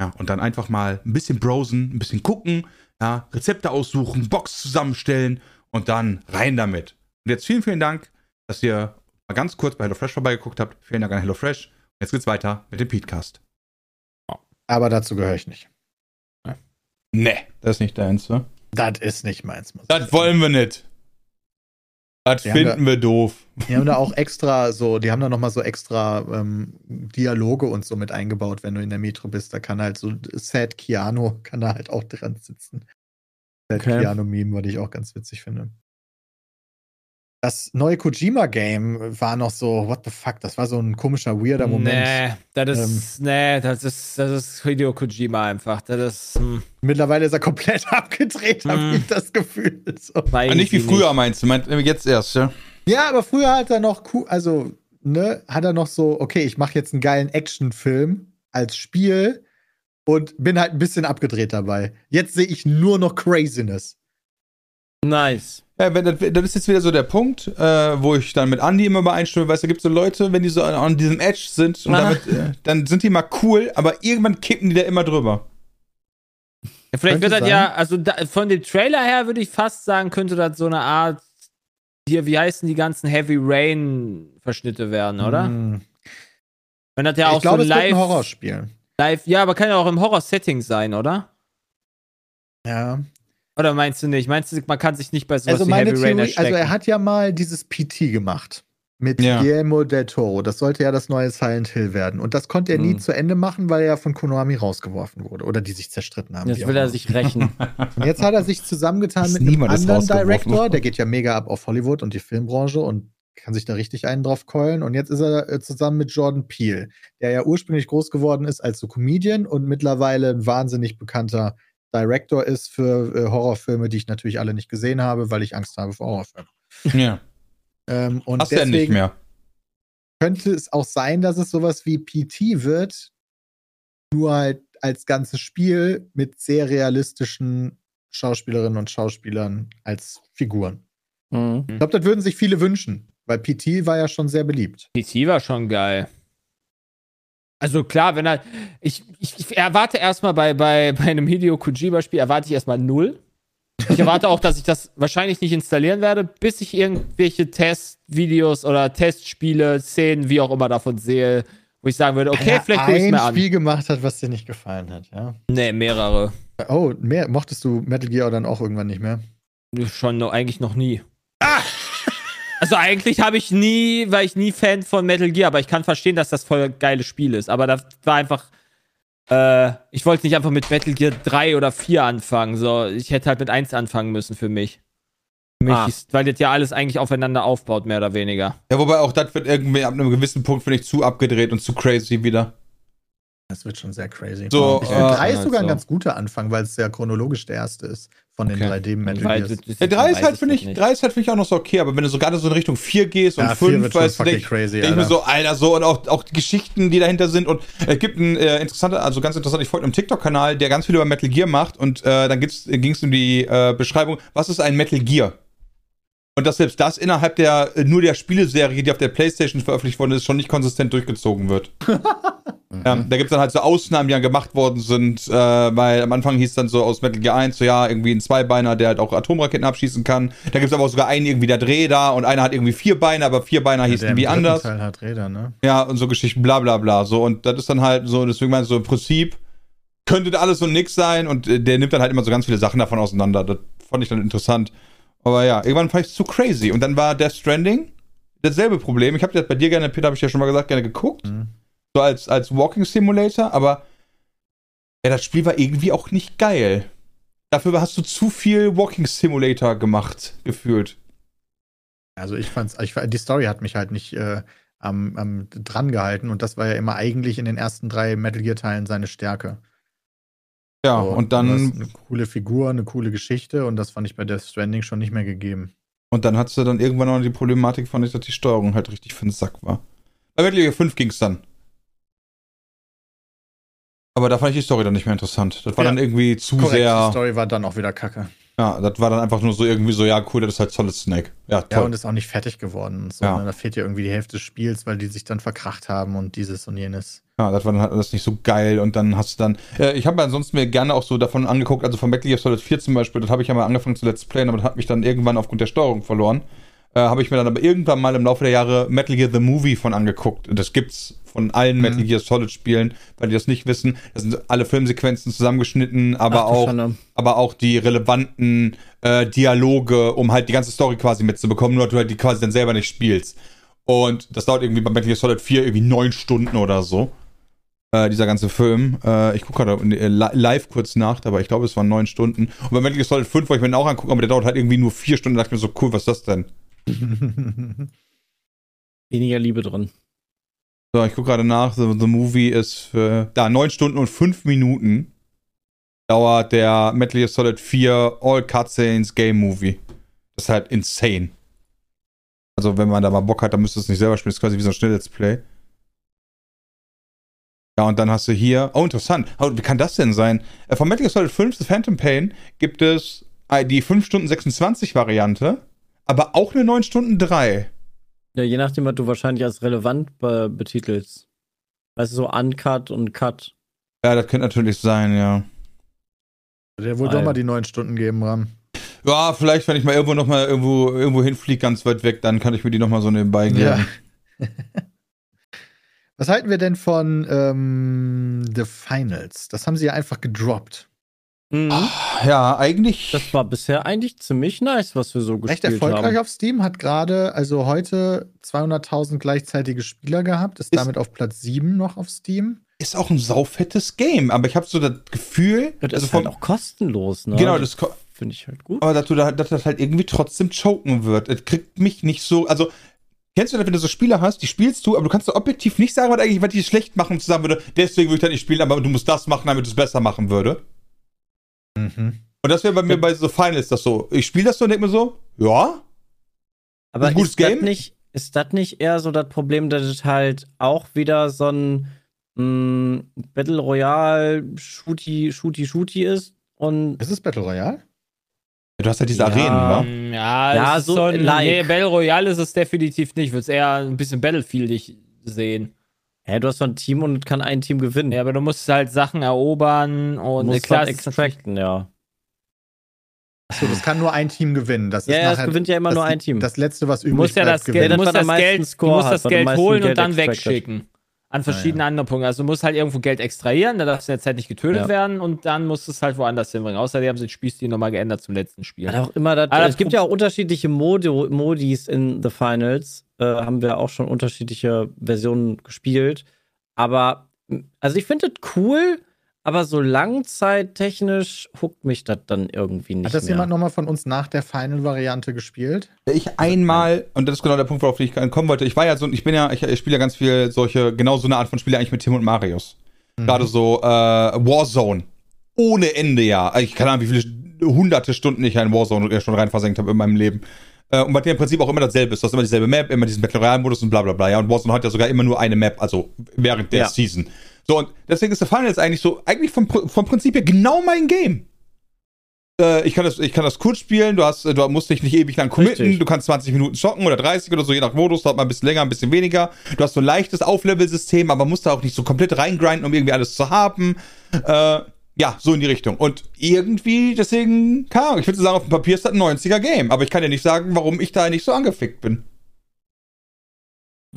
Ja, und dann einfach mal ein bisschen browsen, ein bisschen gucken, ja, Rezepte aussuchen, Box zusammenstellen und dann rein damit. Und jetzt vielen, vielen Dank, dass ihr mal ganz kurz bei HelloFresh vorbeigeguckt habt. Vielen Dank an HelloFresh Jetzt geht's weiter mit dem Podcast. Aber dazu gehöre ich nicht. Nee, das ist nicht deins, ne? Das ist nicht meins. Das wollen wir nicht. Das Die haben finden wir doof. Die haben da auch extra so, die haben da nochmal so extra ähm, Dialoge und so mit eingebaut, wenn du in der Metro bist. Da kann halt so Sad Keanu, kann da halt auch dran sitzen. Sad Okay. Keanu-Meme, was ich auch ganz witzig finde. Das neue Kojima-Game war noch so, what the fuck, das war so ein komischer, weirder Moment. Nee, das ist, nee, das ist, das ist Hideo Kojima einfach. Das ist, hm, Mittlerweile ist er komplett abgedreht, habe Hm. ich das Gefühl. So. Ah, nicht wie früher meinst du, meint jetzt erst, ja? Ja, aber früher hat er noch, cool, also, ne, hat er noch so, okay, ich mache jetzt einen geilen Actionfilm als Spiel und bin halt ein bisschen abgedreht dabei. Jetzt sehe ich nur noch Craziness. Nice. Ja, wenn, das, das ist jetzt wieder so der Punkt, äh, wo ich dann mit Andy immer übereinstimme, weißt du, gibt so Leute, wenn die so an, an diesem Edge sind, und damit, äh, dann sind die mal cool, aber irgendwann kippen die da immer drüber. Ja, vielleicht Könnte wird das sein. ja, also da, von dem Trailer her würde ich fast sagen, könnte das so eine Art, hier, wie heißen die ganzen Heavy Rain Verschnitte werden, oder? Hm. Wenn das ja ich auch glaube, so es wird live, ein Horrorspiel. live, ja, aber kann ja auch im Horror-Setting sein, oder? Ja. Oder meinst du nicht? Meinst du, man kann sich nicht bei sowas Also wie meine Heavy Rain Theorie, erstecken? also er hat ja mal dieses PT gemacht. Mit Ja. Guillermo del Toro. Das sollte ja das neue Silent Hill werden. Und das konnte er nie Hm. zu Ende machen, weil er ja von Konami rausgeworfen wurde. Oder die sich zerstritten haben. Jetzt will er sich rächen. Und jetzt hat er sich zusammengetan mit einem anderen Director, der geht ja mega ab auf Hollywood und die Filmbranche und kann sich da richtig einen drauf keulen. Und jetzt ist er äh, zusammen mit Jordan Peele, der ja ursprünglich groß geworden ist als so Comedian und mittlerweile ein wahnsinnig bekannter Director ist für äh, Horrorfilme, die ich natürlich alle nicht gesehen habe, weil ich Angst habe vor Horrorfilmen. Ja. Ähm, und Hast ja nicht deswegen mehr. könnte es auch sein, dass es sowas wie PT wird, nur halt als ganzes Spiel mit sehr realistischen Schauspielerinnen und Schauspielern als Figuren. Mhm. Ich glaube, das würden sich viele wünschen, weil PT war ja schon sehr beliebt. PC war schon geil. Also klar, wenn er. Ich, ich, ich erwarte erstmal bei, bei, bei einem Hideo Kojima-Spiel, erwarte ich erstmal null. Ich erwarte auch, dass ich das wahrscheinlich nicht installieren werde, bis ich irgendwelche Testvideos oder Testspiele, Szenen, wie auch immer davon sehe, wo ich sagen würde, okay, Weil er vielleicht gucke ich es ein mir an. Spiel gemacht hat, was dir nicht gefallen hat, ja. Nee, mehrere. Oh, mehr, mochtest du Metal Gear dann auch irgendwann nicht mehr? Schon noch, eigentlich noch nie. Also eigentlich habe ich nie, war ich nie Fan von Metal Gear, aber ich kann verstehen, dass das voll ein geiles Spiel ist. Aber das war einfach, äh, ich wollte nicht einfach mit Metal Gear 3 oder 4 anfangen. So, ich hätte halt mit 1 anfangen müssen für mich. Für mich Ah. ist, weil das ja alles eigentlich aufeinander aufbaut, mehr oder weniger. Ja, wobei auch das wird irgendwie ab einem gewissen Punkt, finde ich, zu abgedreht und zu crazy wieder. Das wird schon sehr crazy. So, ich äh, finde, 3 ist halt sogar ein so. ganz guter Anfang, weil es sehr chronologisch der erste ist von den Okay. 3D-Metal Weil Gears. das- Der 3 ist weiß halt, finde ich, nicht. 3 ist halt, finde ich, auch noch so okay, aber wenn du so gerade so in Richtung 4 gehst und Ja, 4 5, wird schon weißt du, denk, crazy, denk mir so, Alter, so, und auch, auch die Geschichten, die dahinter sind. Und es gibt einen äh, interessanter, also ganz interessant, ich folge einem TikTok-Kanal, der ganz viel über Metal Gear macht und äh, dann ging es um die äh, Beschreibung, was ist ein Metal Gear? Und dass selbst das innerhalb der, äh, nur der Spieleserie, die auf der Playstation veröffentlicht worden ist, schon nicht konsistent durchgezogen wird. Ja, da gibt es dann halt so Ausnahmen, die dann gemacht worden sind, äh, weil am Anfang hieß dann so aus Metal Gear 1, so ja, irgendwie ein Zweibeiner, der halt auch Atomraketen abschießen kann. Da gibt es aber auch sogar einen irgendwie, der Dreh da und einer hat irgendwie vier Beine, aber vier Beiner Der hießen im wie dritten anders. Teil hat Räder, ne? Ja, und so Geschichten, bla bla bla. So, und das ist dann halt so, deswegen ich so im Prinzip, könnte alles so nix sein und äh, der nimmt dann halt immer so ganz viele Sachen davon auseinander. Das fand ich dann interessant. Aber ja, irgendwann fand ich es zu crazy. Und dann war Death Stranding dasselbe Problem. Ich habe das bei dir gerne, Peter, habe ich ja schon mal gesagt, gerne geguckt. Mhm. So als, als Walking Simulator, aber ja, das Spiel war irgendwie auch nicht geil. Dafür hast du zu viel Walking Simulator gemacht, gefühlt. Also ich fand's, ich, die Story hat mich halt nicht äh, am, am dran gehalten und das war ja immer eigentlich in den ersten drei Metal Gear Teilen seine Stärke. Ja, So, und dann, eine coole Figur, eine coole Geschichte und das fand ich bei Death Stranding schon nicht mehr gegeben. und dann hattest du dann irgendwann noch die Problematik, fand ich, dass die Steuerung halt richtig für den Sack war. Bei Metal Gear 5 ging's dann. Aber da fand ich die Story dann nicht mehr interessant. Das war Ja. dann irgendwie zu Korrekt, die sehr. Story war dann auch wieder kacke. Ja, das war dann einfach nur so irgendwie so, ja, cool, das ist halt Solid Snake. Ja, Ja, toll. und ist auch nicht fertig geworden. Und so, Ja. ne? Da fehlt ja irgendwie die Hälfte des Spiels, weil die sich dann verkracht haben und dieses und jenes. Ja, das war dann halt alles nicht so geil und dann hast du dann. Äh, ich habe mir ansonsten mir gerne auch so davon angeguckt, also von Metal Gear Solid 4 zum Beispiel, das habe ich ja mal angefangen zu Let's Playen, aber das hat mich dann irgendwann aufgrund der Steuerung verloren. Äh, Habe ich mir dann aber irgendwann mal im Laufe der Jahre Metal Gear The Movie von angeguckt. Das gibt's von allen Mhm. Metal Gear Solid Spielen, weil die das nicht wissen. Das sind alle Filmsequenzen zusammengeschnitten, aber Ach auch Schande. aber auch die relevanten äh, Dialoge, um halt die ganze Story quasi mitzubekommen, nur du halt die quasi dann selber nicht spielst. Und das dauert irgendwie bei Metal Gear Solid 4 irgendwie neun Stunden oder so. Äh, dieser ganze Film. Äh, ich gucke gerade äh, li- live kurz nach, aber ich glaube, es waren neun Stunden. Und bei Metal Gear Solid 5 wollte ich mir den auch angucken, aber der dauert halt irgendwie nur vier Stunden. Da dachte ich mir so, cool, was ist das denn? Weniger Liebe drin. So, ich gucke gerade nach. The, the Movie ist für, da, 9 Stunden und 5 Minuten dauert der Metal Gear Solid 4 All Cutscenes Game Movie. Das ist halt insane. Also, wenn man da mal Bock hat, dann müsste es nicht selber spielen. Das ist quasi wie so ein Schnell-Let's Play. Ja, und dann hast du hier, oh, interessant. Oh, wie kann das denn sein? Äh, von Metal Gear Solid 5 The Phantom Pain gibt es äh, die 5 Stunden 26 Variante, aber auch eine 9 Stunden 3. Ja, je nachdem, was du wahrscheinlich als relevant be betitelst. Weißt du, so Uncut und Cut. Ja, das könnte natürlich sein, ja. Der wohl doch mal die neun Stunden geben, Ram. Ja, vielleicht, wenn ich mal irgendwo noch mal irgendwo, irgendwo hinfliege, ganz weit weg, dann kann ich mir die noch mal so nebenbei geben. Ja. Was halten wir denn von ähm, The Finals? Das haben sie ja einfach gedroppt. Mhm. Ja, eigentlich. Das war bisher eigentlich ziemlich nice, was wir so Recht gespielt erfolgreich haben. auf Steam, hat gerade, also heute 200.000 gleichzeitige Spieler gehabt, ist, Ist- damit auf Platz 7 noch auf Steam. ist auch ein saufettes Game, aber ich habe so das Gefühl, Das also ist halt auch kostenlos, ne? genau, das, finde ich halt gut. aber dass, du da, dass das halt irgendwie trotzdem choken wird. Es kriegt mich nicht so, also kennst du das, wenn du so Spiele hast, die spielst du, aber du kannst so objektiv nicht sagen, was eigentlich, was die schlecht machen, zusammen würde. Deswegen würde ich das nicht spielen, aber du musst das machen, damit du es besser machen würde. Mhm. Und das wäre bei mir Ja. bei so Finals das so. Ich spiele das so und denke mir so, ja, Aber ein gutes ist das Game? nicht, ist das nicht eher so das Problem, dass es halt auch wieder so ein mh, Battle Royale Shooty, Shooty, Shooty ist? Und Ist es Battle Royale? du hast halt diese Ja. Arenen, wa? Mm, Ja, Ja, es ist so schon, like. Nee, Battle Royale ist es definitiv nicht. Ich würde es eher ein bisschen Battlefieldig sehen. Hä, du hast so ein Team und kann ein Team gewinnen. Ja, aber du musst halt Sachen erobern und musst klar, ist natürlich- extracten, ja. Achso, das kann nur ein Team gewinnen. Das ist Ja, ja, es nachher gewinnt ja immer das, nur ein Team. Das letzte, was Du übrig musst ja bleibt, das gewinnt. Geld, du Das, musst was am das Geld, du musst das am Geld holen Geld und dann extracted. wegschicken. An verschiedene ja. andere Punkte. Also du musst halt irgendwo Geld extrahieren, da darfst du in der Zeit nicht getötet Ja. werden und dann musst du es halt woanders hinbringen. Außerdem haben sie den Spielstil nochmal geändert zum letzten Spiel. Ja, auch immer das, Aber das es gibt ja auch unterschiedliche Modi, Modis in The Finals. Äh, haben wir auch schon unterschiedliche Versionen gespielt. Aber, also ich finde das cool, aber so langzeittechnisch huckt mich das dann irgendwie nicht Hat das mehr. jemand nochmal von uns nach der Final-Variante gespielt? Ich einmal, und das ist genau der Punkt, worauf ich kommen wollte. Ich war ja so, ich bin ja, ich, ich spiele ja ganz viel solche, genau so eine Art von Spiele eigentlich mit Tim und Marius. Mhm. Gerade so äh, Warzone. Ohne Ende, ja. Ich keine Ahnung, wie viele hunderte Stunden ich in Warzone schon rein versenkt habe in meinem Leben. Äh, und bei dir im Prinzip auch immer dasselbe ist. Du hast immer dieselbe Map, immer diesen Battle Royale-Modus und bla bla bla. Ja, und Warzone hat ja sogar immer nur eine Map, also während der Ja. Season. So, und deswegen ist der Finals eigentlich so, eigentlich vom, vom Prinzip her genau mein Game. Äh, ich, kann das, ich kann das kurz spielen, du, hast, du musst dich nicht ewig lang committen, Richtig. du kannst 20 Minuten zocken oder 30 oder so, je nach Modus, dauert mal ein bisschen länger, ein bisschen weniger. Du hast so ein leichtes Auflevel-System, aber musst da auch nicht so komplett reingrinden, um irgendwie alles zu haben. Äh, ja, so in die Richtung. Und irgendwie, deswegen, keine Ahnung, ich würde sagen, auf dem Papier ist das ein 90er-Game, aber ich kann dir nicht sagen, warum ich da nicht so angefickt bin.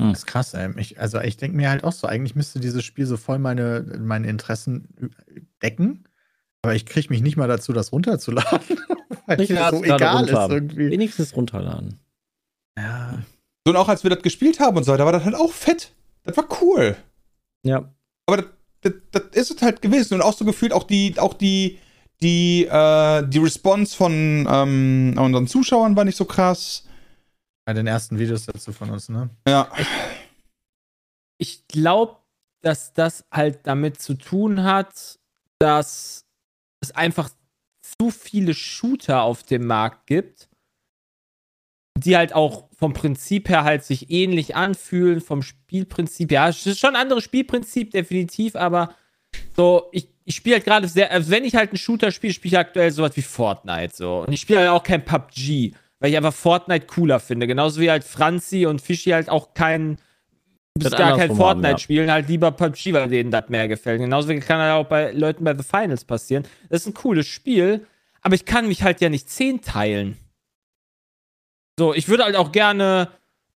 Das ist krass, ey. Ich, also ich denke mir halt auch so, eigentlich müsste dieses Spiel so voll meine, meine Interessen decken. Aber ich kriege mich nicht mal dazu, das runterzuladen. Weil Ich es so egal ist irgendwie. Wenigstens runterladen. Ja. So, und auch als wir das gespielt haben und so, da war das halt auch fett. Das war cool. Ja. Aber das, das, das ist es halt gewesen. Und auch so gefühlt auch die, auch die, die, äh, die Response von ähm, unseren Zuschauern war nicht so krass. Bei den ersten Videos dazu von uns, ne? Ja. ich glaube, dass das halt damit zu tun hat, dass es einfach zu viele Shooter auf dem Markt gibt, die halt auch vom Prinzip her halt sich ähnlich anfühlen, vom Spielprinzip. Ja, es ist schon ein anderes Spielprinzip, definitiv, aber so, ich, ich spiele halt gerade sehr, also wenn ich halt einen Shooter spiele, spiele ich aktuell sowas wie Fortnite so. Und ich spiele halt auch kein PUBG, weil ich einfach Fortnite cooler finde. Genauso wie halt Franzi und Fischi halt auch kein bis gar kein Fortnite haben, ja. spielen, halt lieber PUBG, weil denen das mehr gefällt. Genauso wie kann halt auch bei Leuten bei The Finals passieren. Das ist ein cooles Spiel, aber ich kann mich halt ja nicht zehn teilen. So, ich würde halt auch gerne.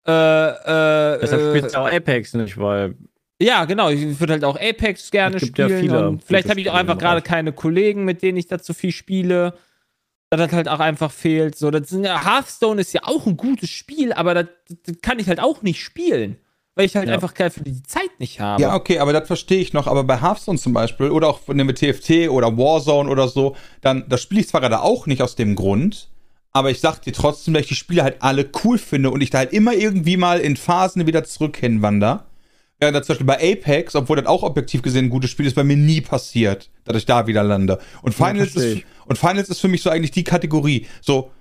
Äh, äh, Deshalb äh, spielst du auch Apex nicht, weil Ja, genau. Ich würde halt auch Apex gerne Es gibt ja spielen. viele und vielleicht habe ich auch einfach gerade keine Kollegen, mit denen ich dazu viel spiele. Das halt auch einfach fehlt. So, das sind ja, Hearthstone ist ja auch ein gutes Spiel, aber das, das kann ich halt auch nicht spielen. Weil ich halt Ja. einfach für die Zeit nicht habe. Ja, okay, aber das verstehe ich noch. Aber bei Hearthstone zum Beispiel oder auch nehmen wir TFT oder Warzone oder so, dann das spiele ich zwar gerade auch nicht aus dem Grund, aber ich sag dir trotzdem, dass ich die Spiele halt alle cool finde und ich da halt immer irgendwie mal in Phasen wieder zurück hinwander. Das zum Beispiel bei Apex, obwohl das auch objektiv gesehen ein gutes Spiel ist, bei mir nie passiert, dass ich da wieder lande. Und Finals, versteh ist, ich. und Finals ist für mich so eigentlich die Kategorie. So,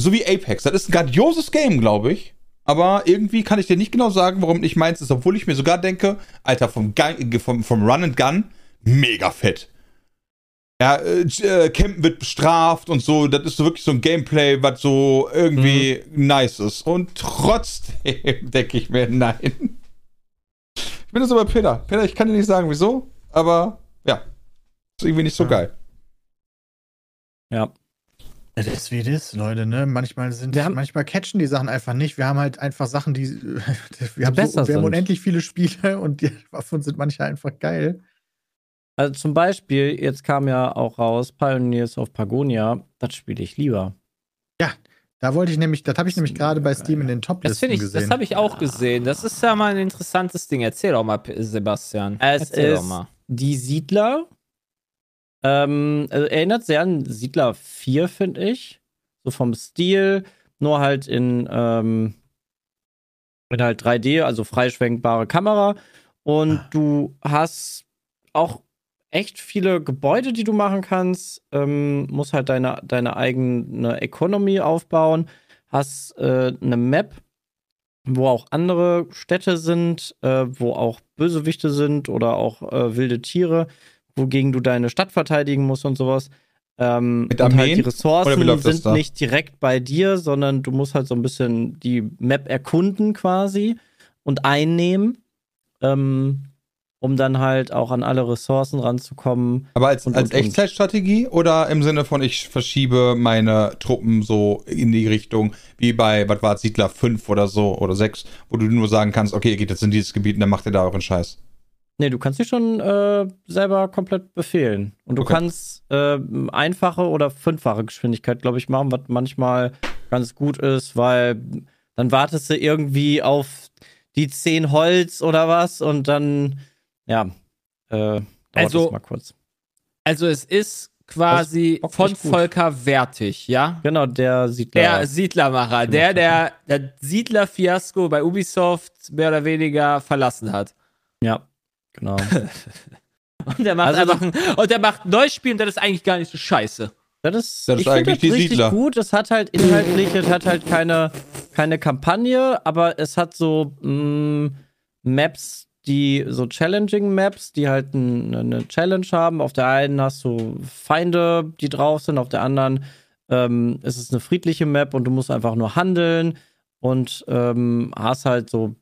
so wie Apex. Das ist ein grandioses Game, glaube ich. Aber irgendwie kann ich dir nicht genau sagen, warum nicht meins ist, obwohl ich mir sogar denke, Alter, vom, Gun, vom, vom Run and Gun, mega fett. Ja, äh, äh, Campen wird bestraft und so, das ist so wirklich so ein Gameplay, was so irgendwie nice ist. Und trotzdem denke ich mir, nein. Ich bin jetzt aber Peter. Peter, ich kann dir nicht sagen, wieso, aber ja, ist irgendwie nicht so Ja. geil. ja. Das ist wie das, Leute, ne? Manchmal sind, Wir haben- manchmal catchen die Sachen einfach nicht. Wir haben halt einfach Sachen, die, wir haben, besser so, wir haben unendlich viele Spiele und die davon sind manche einfach geil. Also zum Beispiel, jetzt kam ja auch raus, Pioneers of Pagonia, das spiele ich lieber. Da wollte ich nämlich, das habe ich nämlich gerade bei Steam in den das Top-Listen finde ich, gesehen. das habe ich auch gesehen. Das ist ja mal ein interessantes Ding. Erzähl doch mal, Sebastian. Es Erzähl ist doch mal. die Siedler. Ähm, also erinnert sehr an Siedler 4, finde ich. So vom Stil, nur halt in, ähm, in halt 3D, also freischwenkbare Kamera. Und Ah. du hast auch echt viele Gebäude, die du machen kannst. Ähm, musst halt deine, deine eigene Economy aufbauen. Hast äh, eine Map, wo auch andere Städte sind, äh, wo auch Bösewichte sind oder auch äh, wilde Tiere, wogegen du deine Stadt verteidigen musst und sowas. Ähm, Mit und halt die Ressourcen sind da? nicht direkt bei dir, sondern du musst halt so ein bisschen die Map erkunden quasi und einnehmen, ähm, um dann halt auch an alle Ressourcen ranzukommen. Aber als, Und, als und. Echtzeitstrategie oder im Sinne von, ich verschiebe meine Truppen so in die Richtung, wie bei, was war Siedler 5 oder so oder 6, wo du nur sagen kannst, okay, ihr geht jetzt in dieses Gebiet und dann macht ihr da euren Scheiß. Nee, du kannst dich schon äh, selber komplett befehlen. Und du Okay. kannst äh, einfache oder fünffache Geschwindigkeit, glaube ich, machen, was manchmal ganz gut ist, weil dann wartest du irgendwie auf die 10 Holz oder was und dann, ja, äh, dauert Also- das mal kurz. Also es ist quasi Das ist von. Volker Wertig, ja? Genau, der Siedler. Der Siedlermacher, der, der der Siedler-Fiasko bei Ubisoft mehr oder weniger verlassen hat. ja, genau. Und der macht Also- einfach ein, und der macht ein neues Spiel und das ist eigentlich gar nicht so scheiße. Das ist, Das ist ich eigentlich das die richtig Siedler. gut. Es hat halt inhaltlich, es hat halt keine, keine Kampagne, aber es hat so mh, Maps, die so challenging Maps, die halt ein, eine Challenge haben. Auf der einen hast du Feinde, die drauf sind, auf der anderen ähm, ist es eine friedliche Map und du musst einfach nur handeln und ähm, hast halt so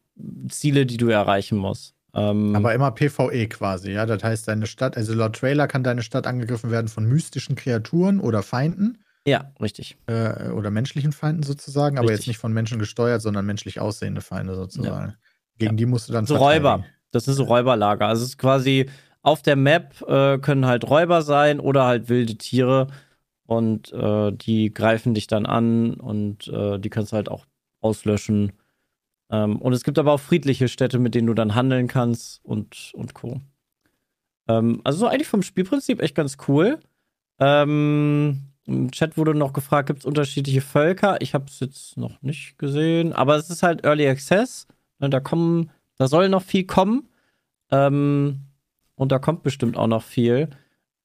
Ziele, die du erreichen musst. Ähm, Aber immer PvE quasi, ja. Das heißt, deine Stadt, also laut Trailer kann deine Stadt angegriffen werden von mystischen Kreaturen oder Feinden ja, richtig. äh, oder menschlichen Feinden sozusagen, aber Richtig. jetzt nicht von Menschen gesteuert, sondern menschlich aussehende Feinde sozusagen. Gegen die musst du dann So. Räuber. Das sind so Räuberlager. Also es ist quasi auf der Map äh, können halt Räuber sein oder halt wilde Tiere und äh, die greifen dich dann an und äh, die kannst du halt auch auslöschen. Ähm, und es gibt aber auch friedliche Städte, mit denen du dann handeln kannst und, und Co. Ähm, also so eigentlich vom Spielprinzip echt ganz cool. Ähm, Im Chat wurde noch gefragt, gibt es unterschiedliche Völker? Ich habe es jetzt noch nicht gesehen, aber es ist halt Early Access. Ne, da kommen, da soll noch viel kommen. Ähm, und da kommt bestimmt auch noch viel.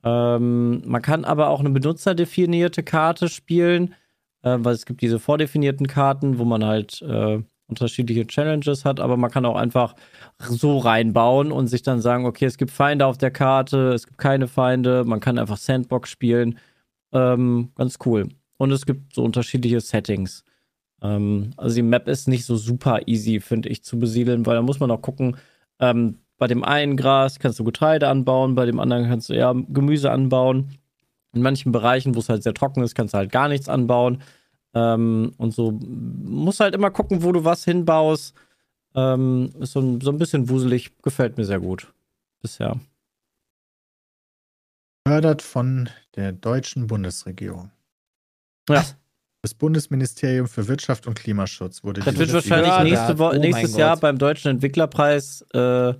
Ähm, man kann aber auch eine benutzerdefinierte Karte spielen, äh, weil es gibt diese vordefinierten Karten, wo man halt äh, unterschiedliche Challenges hat, aber man kann auch einfach so reinbauen und sich dann sagen, okay, es gibt Feinde auf der Karte, es gibt keine Feinde, man kann einfach Sandbox spielen. Ähm, ganz cool. Und es gibt so unterschiedliche Settings. Ähm, also die Map ist nicht so super easy, finde ich, zu besiedeln, weil da muss man auch gucken, ähm, bei dem einen Gras kannst du Getreide anbauen, bei dem anderen kannst du eher Gemüse anbauen. In manchen Bereichen, wo es halt sehr trocken ist, kannst du halt gar nichts anbauen. Ähm, und so muss halt immer gucken, wo du was hinbaust. Ähm, ist so ein, so ein bisschen wuselig, gefällt mir sehr gut. Bisher. Fördert von der deutschen Bundesregierung. Ja. Das Bundesministerium für Wirtschaft und Klimaschutz wurde Das wird wahrscheinlich Ja, nächste Wo oh nächstes Jahr Gott. beim Deutschen Entwicklerpreis, äh,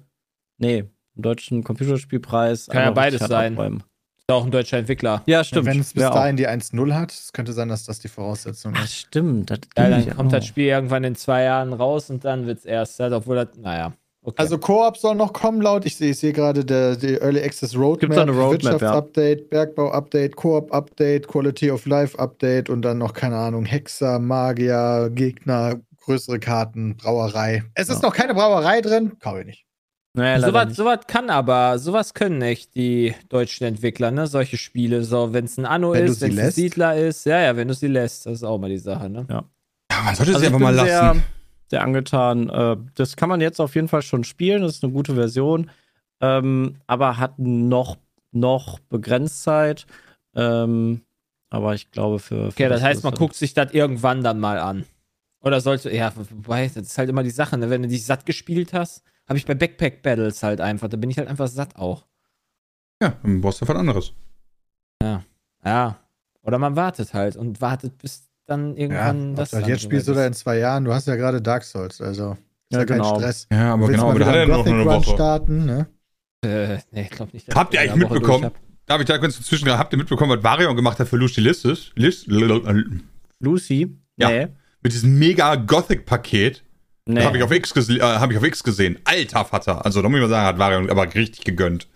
nee, im Deutschen Computerspielpreis. Kann ja beides sein. abräumen. Ist auch ein deutscher Entwickler. Ja, stimmt. Wenn es bis auch. dahin die 1-0 hat, es könnte sein, dass das die Voraussetzung Ach, ist. stimmt. Das Ja, dann ja kommt auch. das Spiel irgendwann in zwei Jahren raus und dann wird's erst, halt, obwohl das, naja. Okay. Also Koop soll noch kommen, laut. Ich sehe sehe gerade der, die Early Access Roadmap, Gibt's eine Roadmap, ja. Wirtschaftsupdate, Bergbau-Update, Koop-Update, Quality of Life-Update und dann noch, keine Ahnung, Hexer, Magier, Gegner, größere Karten, Brauerei. Es ist Ja. noch keine Brauerei drin, kaufe ich nicht. Naja, leider Sowas nicht. sowas kann aber, sowas können echt die deutschen Entwickler, ne? Solche Spiele. So, wenn es ein Anno Wenn ist, wenn es ein? Siedler ist. Ja, ja, wenn du sie lässt, das ist auch mal die Sache, ne? Ja, man sollte Also sie einfach mal lassen. Sehr, sehr angetan. Äh, das kann man jetzt auf jeden Fall schon spielen. Das ist eine gute Version. Ähm, aber hat noch, noch begrenzt Zeit. Ähm, aber ich glaube, für. für Okay, das heißt, man guckt sich das irgendwann dann mal an. Oder sollte, ja, wobei, das ist halt immer die Sache, ne? Wenn du dich satt gespielt hast, habe ich bei Backpack Battles halt einfach, da bin ich halt einfach satt auch. Ja, dann brauchst du was anderes. Ja. Oder man wartet halt und wartet, bis dann Ja, irgendwann ob das. du dann jetzt spielst oder ist. in zwei Jahren, du hast ja gerade Dark Souls, also ist Ja, ja, kein genau. Stress. Ja, aber genau, aber da hat er noch eine Woche. starten, ne? Äh, nee, ich glaube nicht. Habt ihr ich eigentlich eine Woche mitbekommen? Darf ich da kurz dazwischen, habt ihr mitbekommen, was Varion gemacht hat für Lucy Lisses? List, Lucy? Ja. Nee. mit diesem mega Gothic-Paket. Nee. Habe ich, auf X gese- äh, hab ich auf X gesehen. Alter Vater. Also, da muss ich mal sagen, hat Varion aber richtig gegönnt.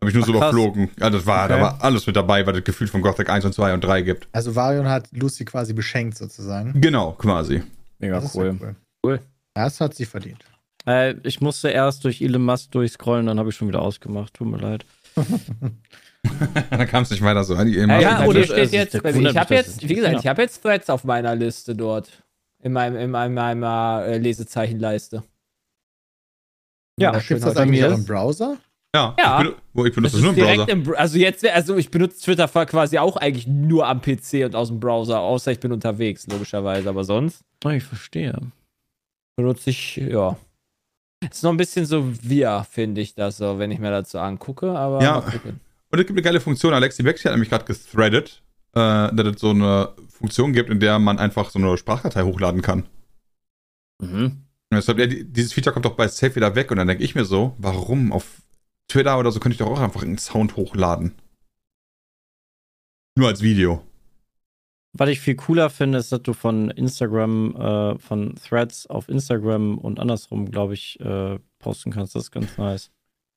Habe ich nur Ach, so krass. überflogen. Ja, das war, da Okay. war alles mit dabei, was das Gefühl von Gothic 1 und 2 und 3 gibt. Also Varion hat Lucy quasi beschenkt sozusagen. Genau, quasi. Mega cool. ja cool. Cool. Ja, Das hat sie verdient. Äh, ich musste erst durch Elon Musk durchscrollen, dann habe ich schon wieder ausgemacht. Tut mir leid. da kam es nicht weiter so. Die- Ja, Ja, oder- steht also, jetzt, ich habe jetzt, wie gesagt, ja. ich habe jetzt Threads auf meiner Liste dort. In meinem, in meinem, meiner äh, Lesezeichenleiste. Ja, Da schön Gibt es das eigentlich mir auch im Browser? Ja, Ja. Ich, wo ich Das benutze es nur im Browser. im, also jetzt, also ich benutze Twitter quasi auch eigentlich nur am PC und aus dem Browser, außer ich bin unterwegs, logischerweise. Aber sonst Oh, ich verstehe. benutze ich, ja. Ist noch ein bisschen so wir, finde ich das so, wenn ich mir dazu angucke, aber Ja. Und es gibt eine geile Funktion. Alexi Beck hat nämlich gerade gethreadet, äh, dass es so eine Funktion gibt, in der man einfach so eine Sprachdatei hochladen kann. Mhm. Und deshalb, ja, die- dieses Feature kommt doch bei Safe wieder weg. Und dann denke ich mir so, warum? Auf Twitter oder so könnte ich doch auch einfach einen Sound hochladen. Nur als Video. Was ich viel cooler finde, ist, dass du von Instagram, äh, von Threads auf Instagram und andersrum, glaube ich, äh, posten kannst. Das ist ganz nice.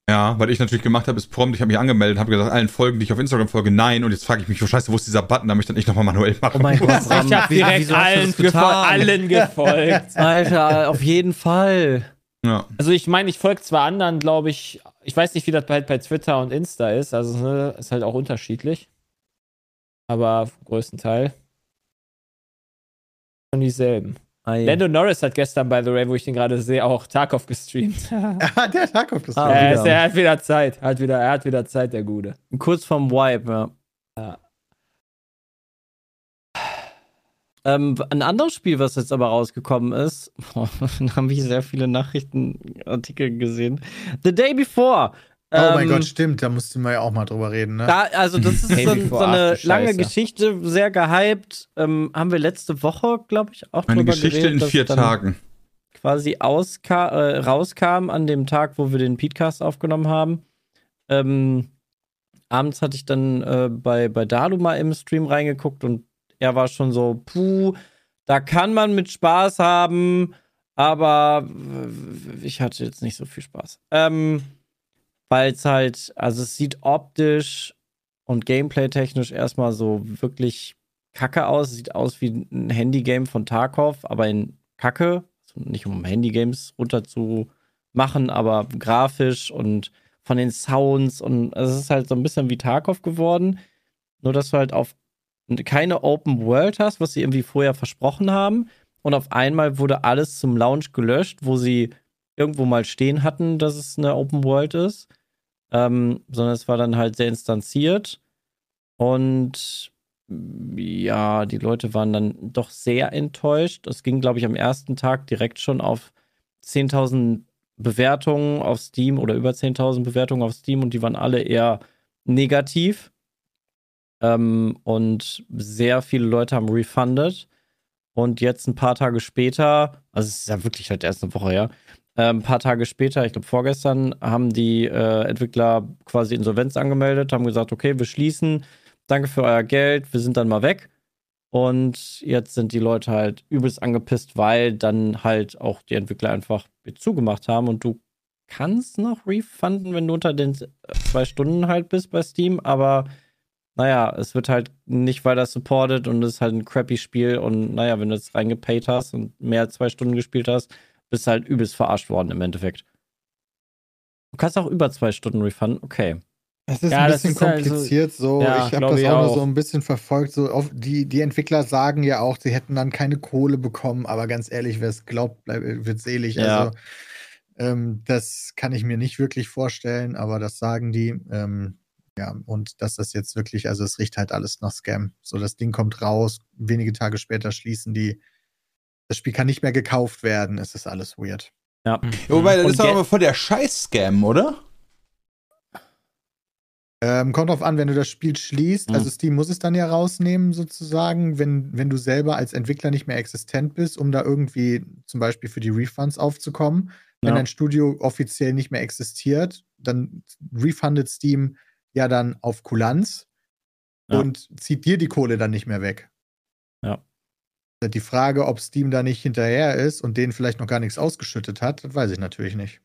Ja, weil ich natürlich gemacht habe, ist prompt, ich habe mich angemeldet, habe gesagt, allen Folgen, die ich auf Instagram folge, nein. Und jetzt frage ich mich, oh scheiße, wo ist dieser Button, damit ich dann nicht nochmal manuell mache. Oh mein Gott, Ich habe direkt allen, gefol allen gefolgt. Alter, auf jeden Fall. Ja. Also ich meine, ich folge zwar anderen, glaube ich, ich weiß nicht, wie das halt bei Twitter und Insta ist, also ne, ist halt auch unterschiedlich. Aber größtenteils schon dieselben. Ei. Lando Norris hat gestern, by the way, wo ich den gerade sehe, auch Tarkov gestreamt. ja, Ja, der Tag auf das Ah, er, ist, er hat wieder Zeit, hat wieder, er hat wieder Zeit, der Gute. Kurz vorm Wipe, ja. Ja. Ähm, ein anderes Spiel, was jetzt aber rausgekommen ist, boah, da habe ich sehr viele Nachrichtenartikel gesehen. The Day Before. Oh mein Ähm, Gott, stimmt, da mussten wir ja auch mal drüber reden, ne? Da, also das ist so, so eine lange. Geschichte, sehr gehypt. Ähm, haben wir letzte Woche, glaube ich, auch Eine drüber Geschichte geredet, in dass vier dann Tagen. quasi auska äh, rauskam an dem Tag, wo wir den Podcast aufgenommen haben. Ähm, abends hatte ich dann äh, bei, bei Dalu mal im Stream reingeguckt und er war schon so, puh, da kann man mit Spaß haben, aber ich hatte jetzt nicht so viel Spaß. Ähm, Weil es halt, also es sieht optisch und gameplay-technisch erstmal so wirklich kacke aus. Sieht aus wie ein Handygame von Tarkov, aber in Kacke. Also nicht um Handygames runter aber grafisch und von den Sounds und also es ist halt so ein bisschen wie Tarkov geworden. Nur, dass du halt auf keine Open World hast, was sie irgendwie vorher versprochen haben. Und auf einmal wurde alles zum Launch gelöscht, wo sie irgendwo mal stehen hatten, dass es eine Open World ist. Ähm, sondern es war dann halt sehr instanziert. Und ja, die Leute waren dann doch sehr enttäuscht. Es ging, glaube ich, am ersten Tag direkt schon auf 10.000 Bewertungen auf Steam oder über 10.000 Bewertungen auf Steam und die waren alle eher negativ. Ähm, und sehr viele Leute haben refunded. Und jetzt ein paar Tage später, also es ist ja wirklich halt erst eine Woche her, äh, ein paar Tage später, ich glaube vorgestern, haben die äh, Entwickler quasi Insolvenz angemeldet, haben gesagt, okay, wir schließen, danke für euer Geld, wir sind dann mal weg. Und jetzt sind die Leute halt übelst angepisst, weil dann halt auch die Entwickler einfach zugemacht haben und du kannst noch refunden, wenn du unter den zwei Stunden halt bist bei Steam, aber naja, es wird halt nicht weiter supported und es ist halt ein crappy Spiel und naja, wenn du jetzt reingepayt hast und mehr als zwei Stunden gespielt hast, bist du halt übelst verarscht worden im Endeffekt. Du kannst auch über zwei Stunden refunden, okay. Es ist Ja, ein bisschen ist halt so- kompliziert so. Ja, ich habe das auch, nur so ein bisschen verfolgt. So auf die, die Entwickler sagen ja auch, sie hätten dann keine Kohle bekommen, aber ganz ehrlich, wer es glaubt, bleib, wird selig. Ja. Also ähm, das kann ich mir nicht wirklich vorstellen, aber das sagen die. Ähm, ja, und dass das jetzt wirklich, also es riecht halt alles nach Scam. So, das Ding kommt raus, wenige Tage später schließen die. Das Spiel kann nicht mehr gekauft werden. Es ist alles weird. Ja. Wobei, das Und ist doch aber voll der Scheiß-Scam, oder? Ähm, kommt drauf an, wenn du das Spiel schließt. Hm. Also Steam muss es dann ja rausnehmen, sozusagen, wenn, wenn du selber als Entwickler nicht mehr existent bist, um da irgendwie zum Beispiel für die Refunds aufzukommen. Wenn Ja. dein Studio offiziell nicht mehr existiert, dann refundet Steam ja dann auf Kulanz Ja. und zieht dir die Kohle dann nicht mehr weg. Ja. Die Frage, ob Steam da nicht hinterher ist und denen vielleicht noch gar nichts ausgeschüttet hat, das weiß ich natürlich nicht.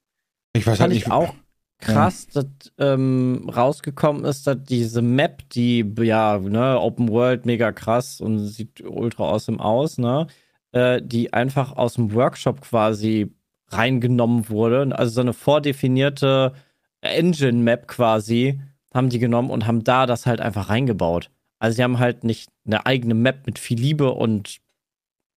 Ich weiß Fand halt ich nicht. auch krass, dass ähm, rausgekommen ist, dass diese Map, die ja, ne, Open World, mega krass und sieht ultra awesome aus, ne, äh, die einfach aus dem Workshop quasi reingenommen wurde. Also so eine vordefinierte Engine-Map quasi haben die genommen und haben da das halt einfach reingebaut. Also sie haben halt nicht eine eigene Map mit viel Liebe und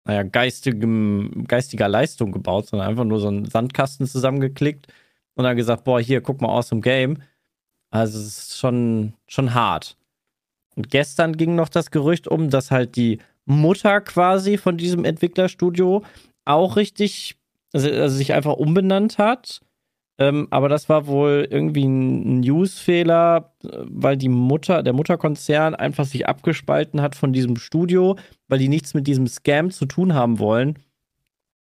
naja, geistigem, geistiger Leistung gebaut, sondern einfach nur so einen Sandkasten zusammengeklickt und dann gesagt, boah, hier, guck mal aus dem Game. Also es ist schon, schon hart. Und gestern ging noch das Gerücht um, dass halt die Mutter quasi von diesem Entwicklerstudio auch richtig, also, also sich einfach umbenannt hat. Ähm, aber das war wohl irgendwie ein Newsfehler, weil die Mutter, der Mutterkonzern einfach sich abgespalten hat von diesem Studio, weil die nichts mit diesem Scam zu tun haben wollen.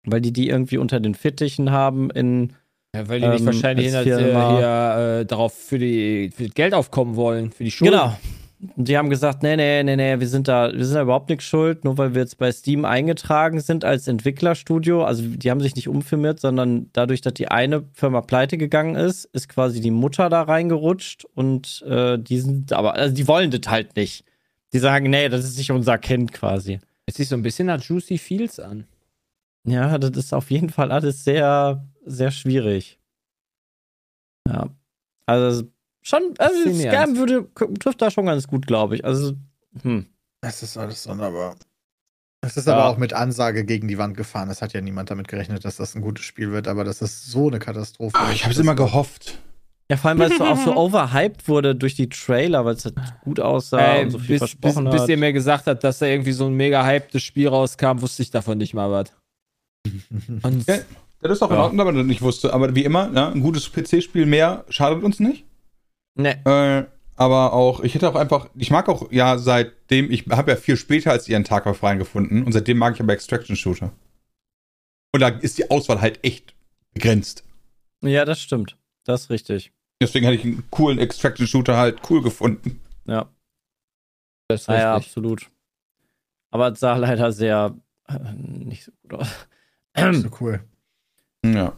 Weil die die irgendwie unter den Fittichen haben in, Ja, weil die nicht Ähm, wahrscheinlich als hier, hier äh, darauf für die für das Geld aufkommen wollen, für die Schulden. Genau. Die haben gesagt, nee, nee, nee, nee, wir sind da, wir sind da überhaupt nichts schuld, nur weil wir jetzt bei Steam eingetragen sind als Entwicklerstudio. Also die haben sich nicht umfirmiert, sondern dadurch, dass die eine Firma pleite gegangen ist, ist quasi die Mutter da reingerutscht und äh, die sind, aber also die wollen das halt nicht. Die sagen, nee, das ist nicht unser Kind quasi. Es sieht so ein bisschen nach Juicy Fields an. Ja, das ist auf jeden Fall alles sehr, sehr schwierig. Ja. Also schon, also. Scam würde, trifft da schon ganz gut, glaube ich. Also, hm. Das ist alles sonderbar. Es ist Ja. aber auch mit Ansage gegen die Wand gefahren. Es hat ja niemand damit gerechnet, dass das ein gutes Spiel wird, aber das ist so eine Katastrophe. Ah, ich habe es immer gehofft. Ja, vor allem, weil es so auch so overhyped wurde durch die Trailer, weil es halt gut aussah Ey, und so viel bis, bis, versprochen bis hat. ihr mir gesagt habt, dass da irgendwie so ein mega hypedes Spiel rauskam, wusste ich davon nicht mal was. Und Ja. Das ist auch in Ja. Ordnung, aber das nicht wusste. Aber wie immer, ja, ein gutes PC-Spiel mehr schadet uns nicht. Nee. Äh, aber auch, ich hätte auch einfach, ich mag auch, ja, seitdem, ich habe ja viel später als ihr einen Tag auf rein gefunden und seitdem mag ich aber Extraction-Shooter. Und da ist die Auswahl halt echt begrenzt. Ja, das stimmt. Das ist richtig. Deswegen hätte ich einen coolen Extraction-Shooter halt cool gefunden. Ja, das ist ah, ja absolut. Aber es sah leider sehr äh, nicht so gut aus. so cool. Ja.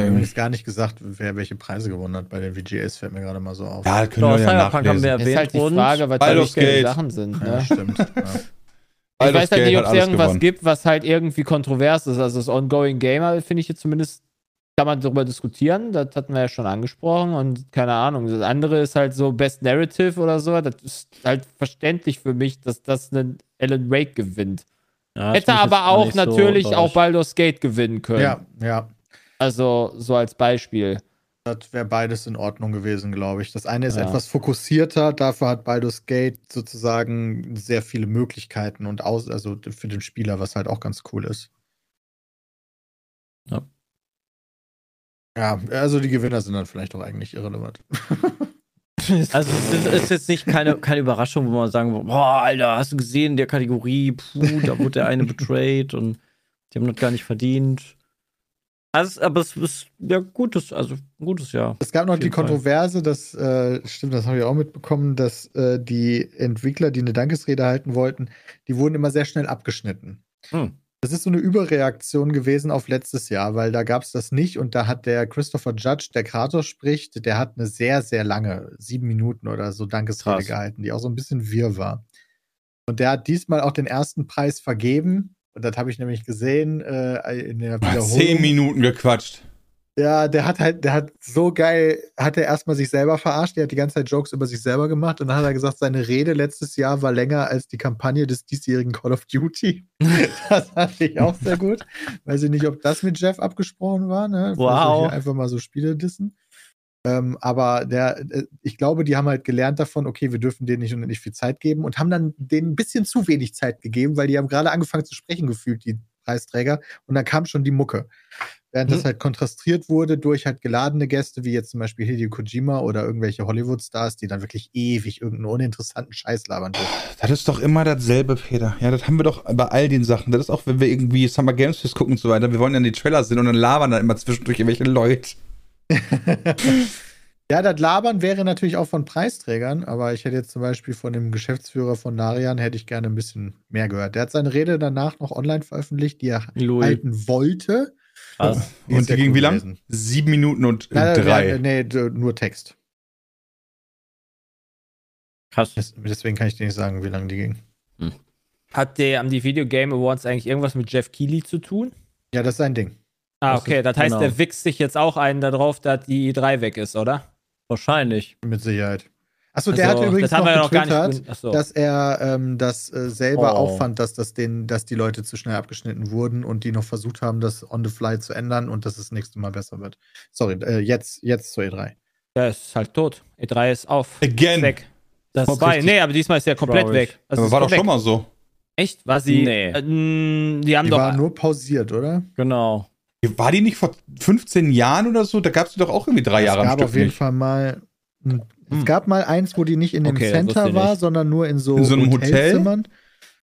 Schwierig. Ich habe gar nicht gesagt, wer welche Preise gewonnen hat bei den VGAs, fällt mir gerade mal so auf. ja, das können Doch, wir ja Cyberpunk haben wir nachlesen. erwähnt Ist halt die Frage, was da wichtige. Sachen sind. Ja, Ne? stimmt. ja. Ich weiß halt nicht, ob es irgendwas gewonnen. gibt, was halt irgendwie kontrovers ist. Also das Ongoing Gamer finde ich jetzt zumindest, kann man darüber diskutieren. Das hatten wir ja schon angesprochen. Und keine Ahnung. Das andere ist halt so Best Narrative oder so. Das ist halt verständlich für mich, dass das einen Alan Wake gewinnt. Ja, Hätte aber auch nicht so natürlich auch. Baldur's Gate gewinnen können. ja, ja. Also so als Beispiel. Das wäre beides in Ordnung gewesen, glaube ich. Das eine ist Ja. etwas fokussierter, dafür hat Baldur's Gate sozusagen sehr viele Möglichkeiten und aus, also für den Spieler, was halt auch ganz cool ist. Ja. Ja, also die Gewinner sind dann vielleicht auch eigentlich irrelevant. Also es ist, jetzt nicht keine, keine Überraschung, wo man sagen würde, boah, Alter, hast du gesehen, in der Kategorie, puh, da wurde der eine betrayed und die haben das gar nicht verdient. Also, aber es ist ja gutes, also ein gutes Jahr. Es gab noch die. Kontroverse, das äh, stimmt, das habe ich auch mitbekommen, dass äh, die Entwickler, die eine Dankesrede halten wollten, die wurden immer sehr schnell abgeschnitten. Hm. Das ist so eine Überreaktion gewesen auf letztes Jahr, weil da gab es das nicht und da hat der Christopher Judge, der Kratos spricht, der hat eine sehr, sehr lange, sieben Minuten oder so Dankesrede Krass. gehalten, die auch so ein bisschen wirr war. Und der hat diesmal auch den ersten Preis vergeben. Und das habe ich nämlich gesehen äh, in der Hat Wiederholung. zehn Minuten gequatscht. Ja, der hat halt, der hat so geil, hat er erstmal sich selber verarscht, der hat die ganze Zeit Jokes über sich selber gemacht und dann hat er gesagt, seine Rede letztes Jahr war länger als die Kampagne des diesjährigen Call of Duty. das fand ich auch sehr gut. Weiß ich nicht, ob das mit Jeff abgesprochen war, ne? Wow. hier Einfach mal so Spiele dissen. Ähm, aber der, äh, ich glaube, die haben halt gelernt davon, okay, wir dürfen denen nicht unendlich viel Zeit geben und haben dann denen ein bisschen zu wenig Zeit gegeben, weil die haben gerade angefangen zu sprechen gefühlt, die Preisträger, und dann kam schon die Mucke. Während das Mhm. halt kontrastiert wurde durch halt geladene Gäste, wie jetzt zum Beispiel Hideo Kojima oder irgendwelche Hollywood-Stars, die dann wirklich ewig irgendeinen uninteressanten Scheiß labern dürfen. Das ist doch immer dasselbe, Peter. Ja, das haben wir doch bei all den Sachen. Das ist auch, wenn wir irgendwie Summer Games Fest gucken und so weiter. Wir wollen ja in die Trailer sehen und dann labern da immer zwischendurch irgendwelche Leute. Ja, das Labern wäre natürlich auch von Preisträgern, aber ich hätte jetzt zum Beispiel von dem Geschäftsführer von Narian hätte ich gerne ein bisschen mehr gehört. Der hat seine Rede danach noch online veröffentlicht, die er Lul. halten wollte. Krass. ist Und die ging wie lang? Sieben Minuten und Nein, nein, drei. nein, nee, d- nur Text. Krass. Des- Deswegen kann ich dir nicht sagen, wie lange die ging. Hat der, haben die Video Game Awards eigentlich irgendwas mit Jeff Keighley zu tun? Ja, das ist sein Ding. Ah, Das okay. ist- Das heißt, genau. der wichst sich jetzt auch einen darauf, dass die E3 weg ist, oder? Wahrscheinlich. Mit Sicherheit. Achso, Also, der hat übrigens das noch ja noch getwittert. Achso. dass er ähm, das äh, selber Oh. auch fand, dass, das den, dass die Leute zu schnell abgeschnitten wurden und die noch versucht haben, das on the fly zu ändern und dass es das nächste Mal besser wird. Sorry, äh, jetzt, jetzt zur E3. Der ist halt tot. E3 ist auf. Again. Ist weg. Das ist Vorbei. Nee, aber diesmal ist er komplett traurig. weg. Also Aber ist war doch komplett schon mal so. Echt? War sie? Nee. Äh, mh, die haben Die doch. war nur pausiert, oder? Genau. War die nicht vor 15 Jahren oder so? Da gab es doch auch irgendwie drei Jahre es gab auf jeden nicht. Fall mal. Hm. Es gab mal eins, wo die nicht in dem Okay, Center war, nicht. sondern nur in so, In so einem Hotel? Hotelzimmern.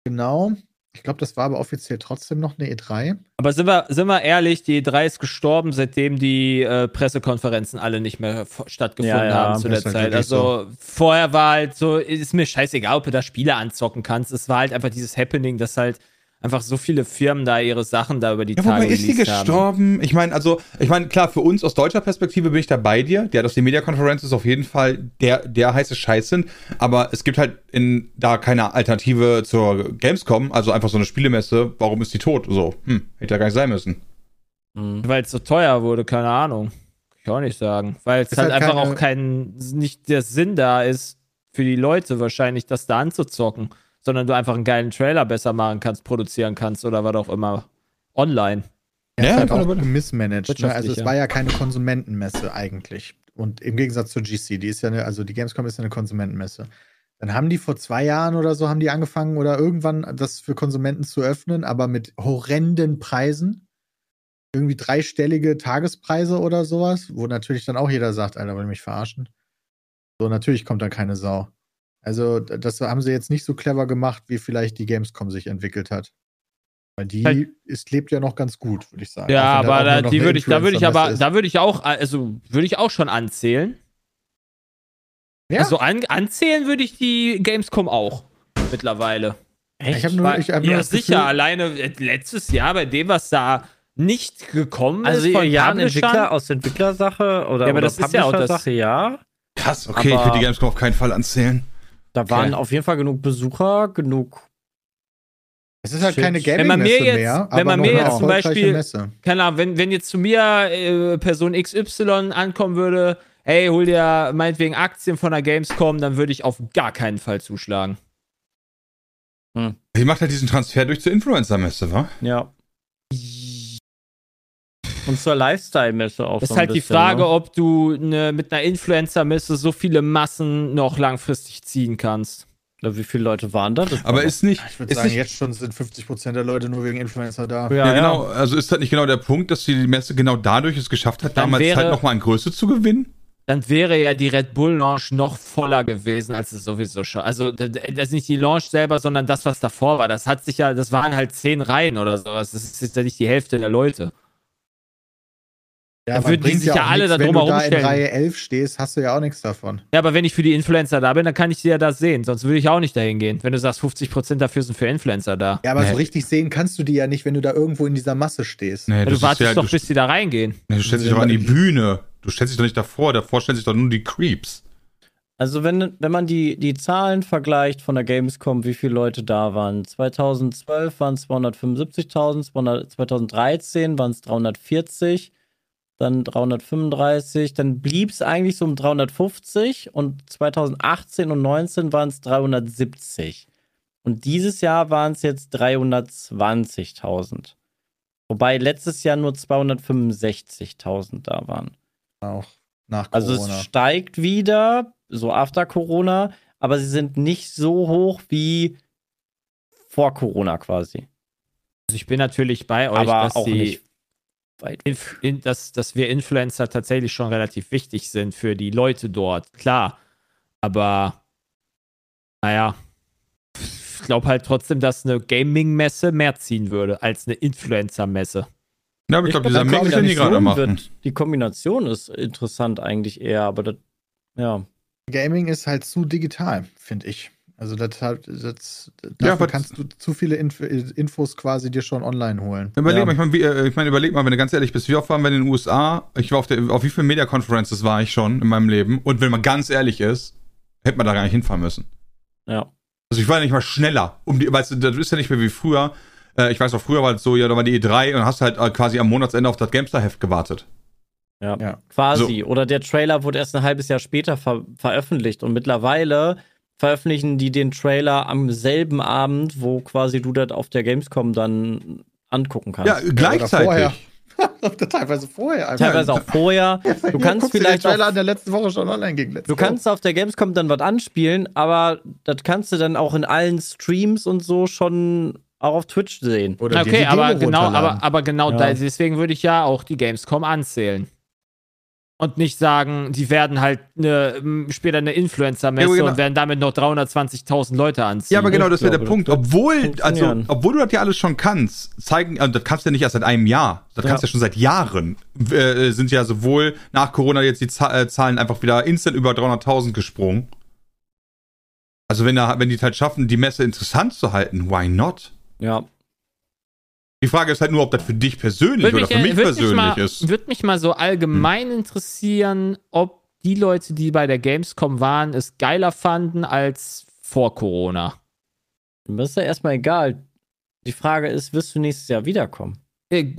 Genau. Ich glaube, das war aber offiziell trotzdem noch eine E E3. Aber sind wir, sind wir ehrlich, die E3 ist gestorben, seitdem die äh, Pressekonferenzen alle nicht mehr stattgefunden Ja, ja, haben zu der halt Zeit. Also vorher war halt so, ist mir scheißegal, ob du da Spiele anzocken kannst. Es war halt einfach dieses Happening, dass halt einfach so viele Firmen da ihre Sachen da über die Ja, Tage wobei ist die released haben. gestorben? Ich meine, also, ich meine, klar, für uns aus deutscher Perspektive bin ich da bei dir. Der hat aus den Media Conferences auf jeden Fall der, der heiße Scheiß sind. Aber es gibt halt in, da keine Alternative zur Gamescom, also einfach so eine Spielemesse. Warum ist die tot? So, hm, hätte ja gar nicht sein müssen. Mhm. Weil es so teuer wurde, keine Ahnung. Kann ich auch nicht sagen. Weil es halt, halt einfach keine- auch kein, nicht der Sinn da ist, für die Leute wahrscheinlich, das da anzuzocken, sondern du einfach einen geilen Trailer besser machen kannst, produzieren kannst oder was auch immer. Online. Ja, Ja, ist halt aber- auch gemismanagt. Ne? Also es war ja keine Konsumentenmesse eigentlich. Und im Gegensatz zur GC, die ist ja eine, also die Gamescom ist ja eine Konsumentenmesse. Dann haben die vor zwei Jahren oder so, haben die angefangen oder irgendwann das für Konsumenten zu öffnen, aber mit horrenden Preisen. Irgendwie dreistellige Tagespreise oder sowas, wo natürlich dann auch jeder sagt, Alter, will ich mich verarschen. So, natürlich kommt da keine Sau. Also, das haben sie jetzt nicht so clever gemacht, wie vielleicht die Gamescom sich entwickelt hat. Weil die ist, lebt ja noch ganz gut, würde ich sagen. Ja, das aber da, die würde ich, da würde ich aber, Influencer-Messe da würde ich auch, also würde ich auch schon anzählen. Ja. Also an, anzählen würde ich die Gamescom auch mittlerweile. ist. Ich habe nur, ich hab nur ja, sicher, Gefühl, alleine äh, letztes Jahr bei dem, was da nicht gekommen Also ist von ja. Entwickler aus Entwicklersache oder, Ja, aber oder das ist ja auch das- Publisher-Sache, ja. Krass, okay, Aber- ich würde die Gamescom auf keinen Fall anzählen. Da waren auf jeden Fall genug Besucher, genug. es ist halt Shit. keine Wenn man mir Gaming-Messe jetzt- mehr, wenn aber man mir jetzt zum Beispiel- Messe. keine Ahnung, wenn, wenn jetzt zu mir äh, Person XY ankommen würde, hey, hol dir meinetwegen Aktien von der Gamescom, dann würde ich auf gar keinen Fall zuschlagen. Sie macht halt diesen Transfer durch zur Influencer-Messe, wa? Ja. Und zur Lifestyle-Messe auch Das so ist ein halt die bisschen, Frage, ne? ob du ne, mit einer Influencer-Messe so viele Massen noch langfristig ziehen kannst. Oder Wie viele Leute waren da? Das Aber war ist nicht. Ich würde sagen, nicht jetzt schon sind 50% der Leute nur wegen Influencer da. doch- ja, ja, genau. Also ist das nicht genau der Punkt, dass die Messe genau dadurch es geschafft hat, Dann damals wäre- halt nochmal an Größe zu gewinnen? Dann wäre ja die Red Bull Launch noch voller gewesen, als es sowieso schon. Also, das ist nicht die Launch selber, sondern das, was davor war. Das hat sich ja, das waren halt zehn Reihen oder sowas. Das ist jetzt ja nicht die Hälfte der Leute. Ja, Da aber würden die sich ja alle nichts, da Wenn drumherum du da in stellen. Reihe 11 stehst, hast du ja auch nichts davon. Ja, aber wenn ich für die Influencer da bin, dann kann ich sie ja da sehen. Sonst würde ich auch nicht dahin gehen. Wenn du sagst, 50% dafür sind für Influencer da. Ja, aber Nee. so richtig sehen kannst du die ja nicht, wenn du da irgendwo in dieser Masse stehst. Nee, Ja, du wartest ja, doch, du, bis sie da reingehen. nee, du stellst dich doch an die Bühne. Du stellst dich doch nicht davor. Davor stellen sich doch nur die Creeps. Also wenn, wenn man die, die Zahlen vergleicht von der Gamescom, wie viele Leute da waren. 2012 waren es 275.000, 200 2013 waren es 340, dann 335, dann blieb es eigentlich so um 350 und 2018 und 19 waren es 370. Und dieses Jahr waren es jetzt 320.000. Wobei letztes Jahr nur 265.000 da waren. Auch nach Also Corona. es steigt wieder, so after Corona, aber sie sind nicht so hoch wie vor Corona quasi. Also ich bin natürlich bei euch, aber dass, auch die nicht. Inf in, dass, dass wir Influencer tatsächlich schon relativ wichtig sind für die Leute dort. Klar. Aber naja. Ich glaube halt trotzdem, dass eine Gaming-Messe mehr ziehen würde als eine Influencer-Messe. Ja, aber ich, glaube, glaub, dieser die Mix, den die gerade Kombination machen. wird- Die Kombination ist interessant eigentlich eher, aber das, ja. Gaming ist halt zu digital, finde ich. Also das, hat- das, Ja, dafür aber- kannst du zu viele Inf Infos quasi dir schon online holen. Überleg Ja. mal, ich meine, wie, äh, ich mein, überleg mal, wenn du ganz ehrlich bist, wie oft waren wir in den USA? Ich war auf der, auf wie vielen Media Conferences war ich schon in meinem Leben? Und wenn man ganz ehrlich ist, hätte man da gar nicht hinfahren müssen. Ja. Also ich war ja nicht mal schneller. Um die, weißt du, das ist ja nicht mehr wie früher. Äh, ich weiß auch, früher war es so, ja, da war die E3 und hast halt äh, quasi am Monatsende auf das Gamestar-Heft gewartet. Ja, Ja. quasi. Oder der Trailer wurde erst ein halbes Jahr später ver veröffentlicht und mittlerweile veröffentlichen die den Trailer am selben Abend, wo quasi du das auf der Gamescom dann angucken kannst. Ja, gleichzeitig. vorher. Teilweise vorher einfach. Teilweise auch vorher. Du Ja, kannst vielleicht den Trailer auch an der letzten Woche schon online ging. Let's Du go. kannst auf der Gamescom dann was anspielen, aber das kannst du dann auch in allen Streams und so schon auch auf Twitch sehen. Oder okay, die aber genau, aber, aber genau Ja. da, deswegen würde ich ja auch die Gamescom anzählen. Und nicht sagen, die werden halt eine, m, später eine Influencer-Messe Ja, genau. und werden damit noch 320.000 Leute anziehen. Ja, aber genau, das wäre der Punkt. Obwohl, also, obwohl du das ja alles schon kannst, zeigen, also das kannst du ja nicht erst seit einem Jahr. Das kannst du ja schon seit Jahren. Äh, sind ja sowohl nach Corona jetzt die äh, Zahlen einfach wieder instant über 300.000 gesprungen. Also wenn, da, wenn die es halt schaffen, die Messe interessant zu halten, why not? Ja. Die Frage ist halt nur, ob das für dich persönlich Würde oder mich, für mich persönlich mal, ist. Hm. Würde mich mal so allgemein interessieren, ob die Leute, die bei der Gamescom waren, es geiler fanden als vor Corona. Das ist ja erstmal egal. Die Frage ist, wirst du nächstes Jahr wiederkommen? Äh,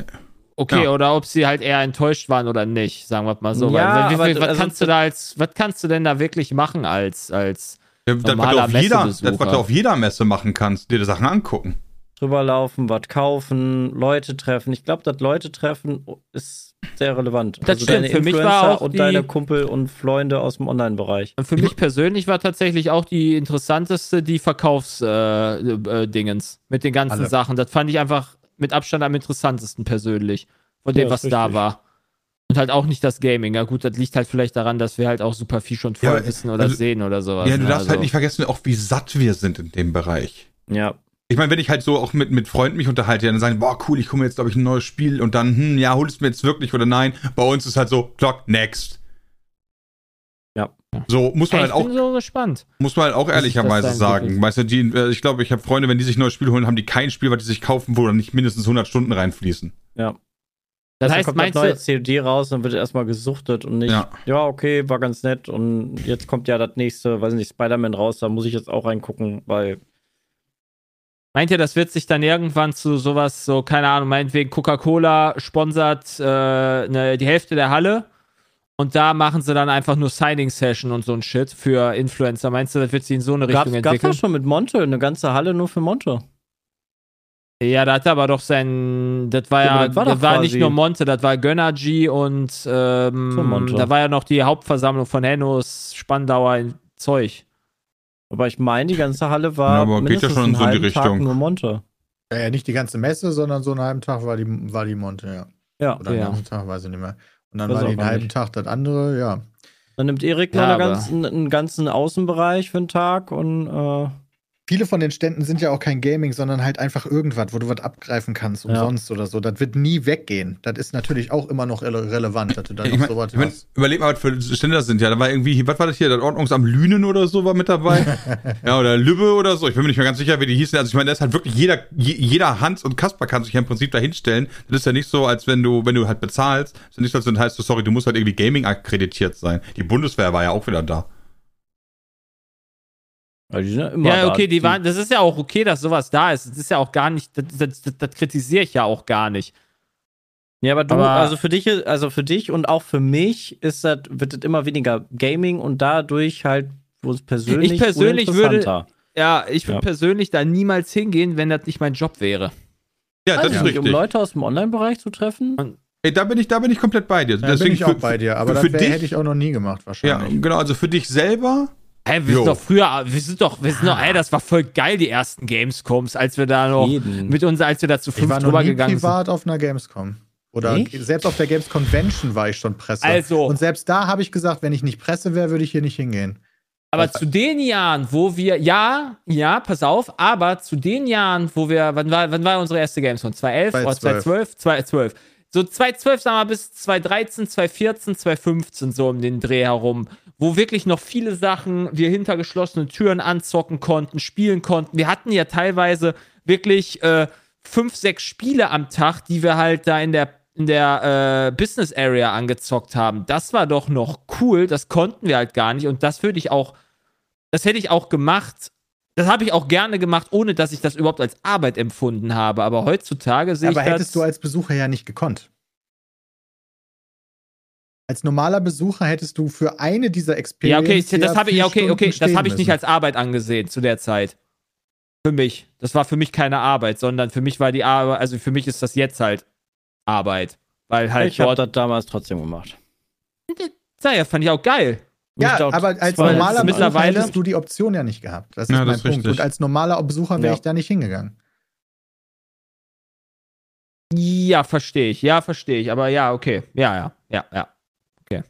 Okay, Ja. oder ob sie halt eher enttäuscht waren oder nicht, sagen wir mal so. Ja, Weil, wie, aber wie, was, also- kannst du da als, was kannst du denn da wirklich machen als, als Ja, das, was du auf jeder, das, was du auf jeder Messe machen kannst, dir die Sachen angucken. Drüber laufen, was kaufen, Leute treffen. Ich glaube, das Leute treffen ist sehr relevant. Also Das stimmt. Deine Für mich war Influencer auch und die- deine Kumpel und Freunde aus dem Online-Bereich. Und für mich persönlich war tatsächlich auch die interessanteste die Verkaufsdingens äh, äh, mit den ganzen Alle. Sachen. Das fand ich einfach mit Abstand am interessantesten persönlich von dem, Ja, was da war. Und halt auch nicht das Gaming. Ja gut, das liegt halt vielleicht daran, dass wir halt auch super viel schon Ja, vorher wissen oder also- sehen oder sowas. ja, du ne? darfst Also- halt nicht vergessen, auch wie satt wir sind in dem Bereich. Ja. Ich meine, wenn ich halt so auch mit, mit Freunden mich unterhalte, dann sagen, boah, cool, ich komme jetzt, glaube ich, ein neues Spiel und dann, hm, ja, holst du mir jetzt wirklich oder nein? Bei uns ist halt so, Clock, next. Ja. So, muss man Ey, halt ich auch, bin so gespannt. muss man halt auch ehrlicherweise sagen. Weißt du, die, äh, ich glaube, ich habe Freunde, wenn die sich ein neues Spiel holen, haben die kein Spiel, was die sich kaufen, wo dann nicht mindestens 100 Stunden reinfließen. Ja. Das heißt, kommt meinst das neue du, COD raus, dann wird erstmal gesuchtet und nicht, Ja. ja. okay, war ganz nett und jetzt kommt ja das nächste, weiß nicht, Spider-Man raus, da muss ich jetzt auch reingucken, weil meint ihr, das wird sich dann irgendwann zu sowas, so, keine Ahnung, meinetwegen Coca-Cola sponsert äh, ne, die Hälfte der Halle und da machen sie dann einfach nur Signing-Session und so ein Shit für Influencer. Meinst du, das wird sich in so eine Richtung gab's, gab's entwickeln? ja schon mit Monte, eine ganze Halle nur für Monte. Ja, da hat er aber doch sein. Das war Ja, ja, das war das war nicht nur Monte, das war Gönnergy und ähm, da war ja noch die Hauptversammlung von Hennos Spandauer in Zeug. Aber ich meine, die ganze Halle war Ja, aber geht ja mindestens schon einen so in die halben Tag Richtung. nur Monte. Ja, nicht die ganze Messe, sondern so einen halben Tag war die, war die Monte, ja. Ja. Oder Ja. einen Tag, weiß ich nicht mehr. Und dann Weiß war die einen halben nicht. Tag das andere, ja. Dann nimmt Erik noch Ja, eine aber- ganzen, einen ganzen Außenbereich für einen Tag und äh, Viele von den Ständen sind ja auch kein Gaming, sondern halt einfach irgendwas, wo du was abgreifen kannst, Ja. umsonst oder so. Das wird nie weggehen. Das ist natürlich auch immer noch rele relevant, dass du da Ich noch mein, sowas ich mein, hast. überleg mal, was für Stände das sind. Ja, da war irgendwie, was war das hier? Das Ordnungsamt Lünen oder so war mit dabei. ja, oder Lübbe oder so. Ich bin mir nicht mehr ganz sicher, wie die hießen. Also ich meine, da ist halt wirklich jeder, je, jeder Hans und Kasper kann sich ja im Prinzip da hinstellen. Das ist ja nicht so, als wenn du, wenn du halt bezahlst, ist ja nicht so, als wenn das heißt, so, sorry, du musst halt irgendwie Gaming akkreditiert sein. Die Bundeswehr war ja auch wieder da. Weil die sind ja immer Ja, da. okay, die waren, das ist ja auch okay, dass sowas da ist. Das ist ja auch gar nicht, das, das, das, das kritisiere ich ja auch gar nicht. Ja, aber du, Aber- also für dich, also für dich und auch für mich ist das, wird das immer weniger Gaming und dadurch halt, wo es persönlich, Ich persönlich würde-. Ja, ich würde Ja. persönlich da niemals hingehen, wenn das nicht mein Job wäre. Ja, das Weiß ist ich nicht, um richtig. Leute aus dem Online-Bereich zu treffen. Ey, da bin ich, da bin ich komplett bei dir. Da bin ich auch bei dir, aber für, das für wär, dich, hätte ich auch noch nie gemacht, ja, wahrscheinlich. genau, also für dich selber, Hä, wir Jo. sind doch früher, wir sind doch, wir sind doch, ey, das war voll geil, die ersten Gamescoms, als wir da noch Jeden. mit uns, als wir da zu Ich fünf war noch drüber nie gegangen sind. privat auf einer Gamescom. Oder Echt? selbst auf der Games Convention war ich schon Presse. Also. Und selbst da habe ich gesagt, wenn ich nicht Presse wäre, würde ich hier nicht hingehen. Aber zu den Jahren, wo wir, ja, ja, pass auf, aber zu den Jahren, wo wir, wann war, wann war unsere erste Gamescom? 2011 oder 2012? 2012. So 2012, sagen wir bis 2013, 2014, 2015, so um den Dreh herum, wo wirklich noch viele Sachen wir hinter geschlossenen Türen anzocken konnten, spielen konnten. Wir hatten ja teilweise wirklich äh, fünf, sechs Spiele am Tag, die wir halt da in der in der äh, Business Area angezockt haben. Das war doch noch cool. Das konnten wir halt gar nicht. Und das würde ich auch, das hätte ich auch gemacht. Das habe ich auch gerne gemacht, ohne dass ich das überhaupt als Arbeit empfunden habe. Aber heutzutage sehe ich Aber hättest du als Besucher ja nicht gekonnt. Als normaler Besucher hättest du für eine dieser ja, Experiences. okay, das habe ich, ja, okay, okay, das habe ich nicht als Arbeit angesehen zu der Zeit. Für mich. Das war für mich keine Arbeit, sondern für mich war die Arbeit, also für mich ist das jetzt halt Arbeit. Weil halt ich habe dort, das damals trotzdem gemacht. ja, fand ich auch geil. Ja, glaub, aber als normaler Besucher mittlerweile- hättest du die Option ja nicht gehabt. Das ist Ja, mein das ist Punkt. richtig. Und als normaler Besucher wäre Ja. ich da nicht hingegangen. Ja, verstehe ich. Ja, verstehe ich. Aber ja, okay. Ja, ja, ja, ja. Okay.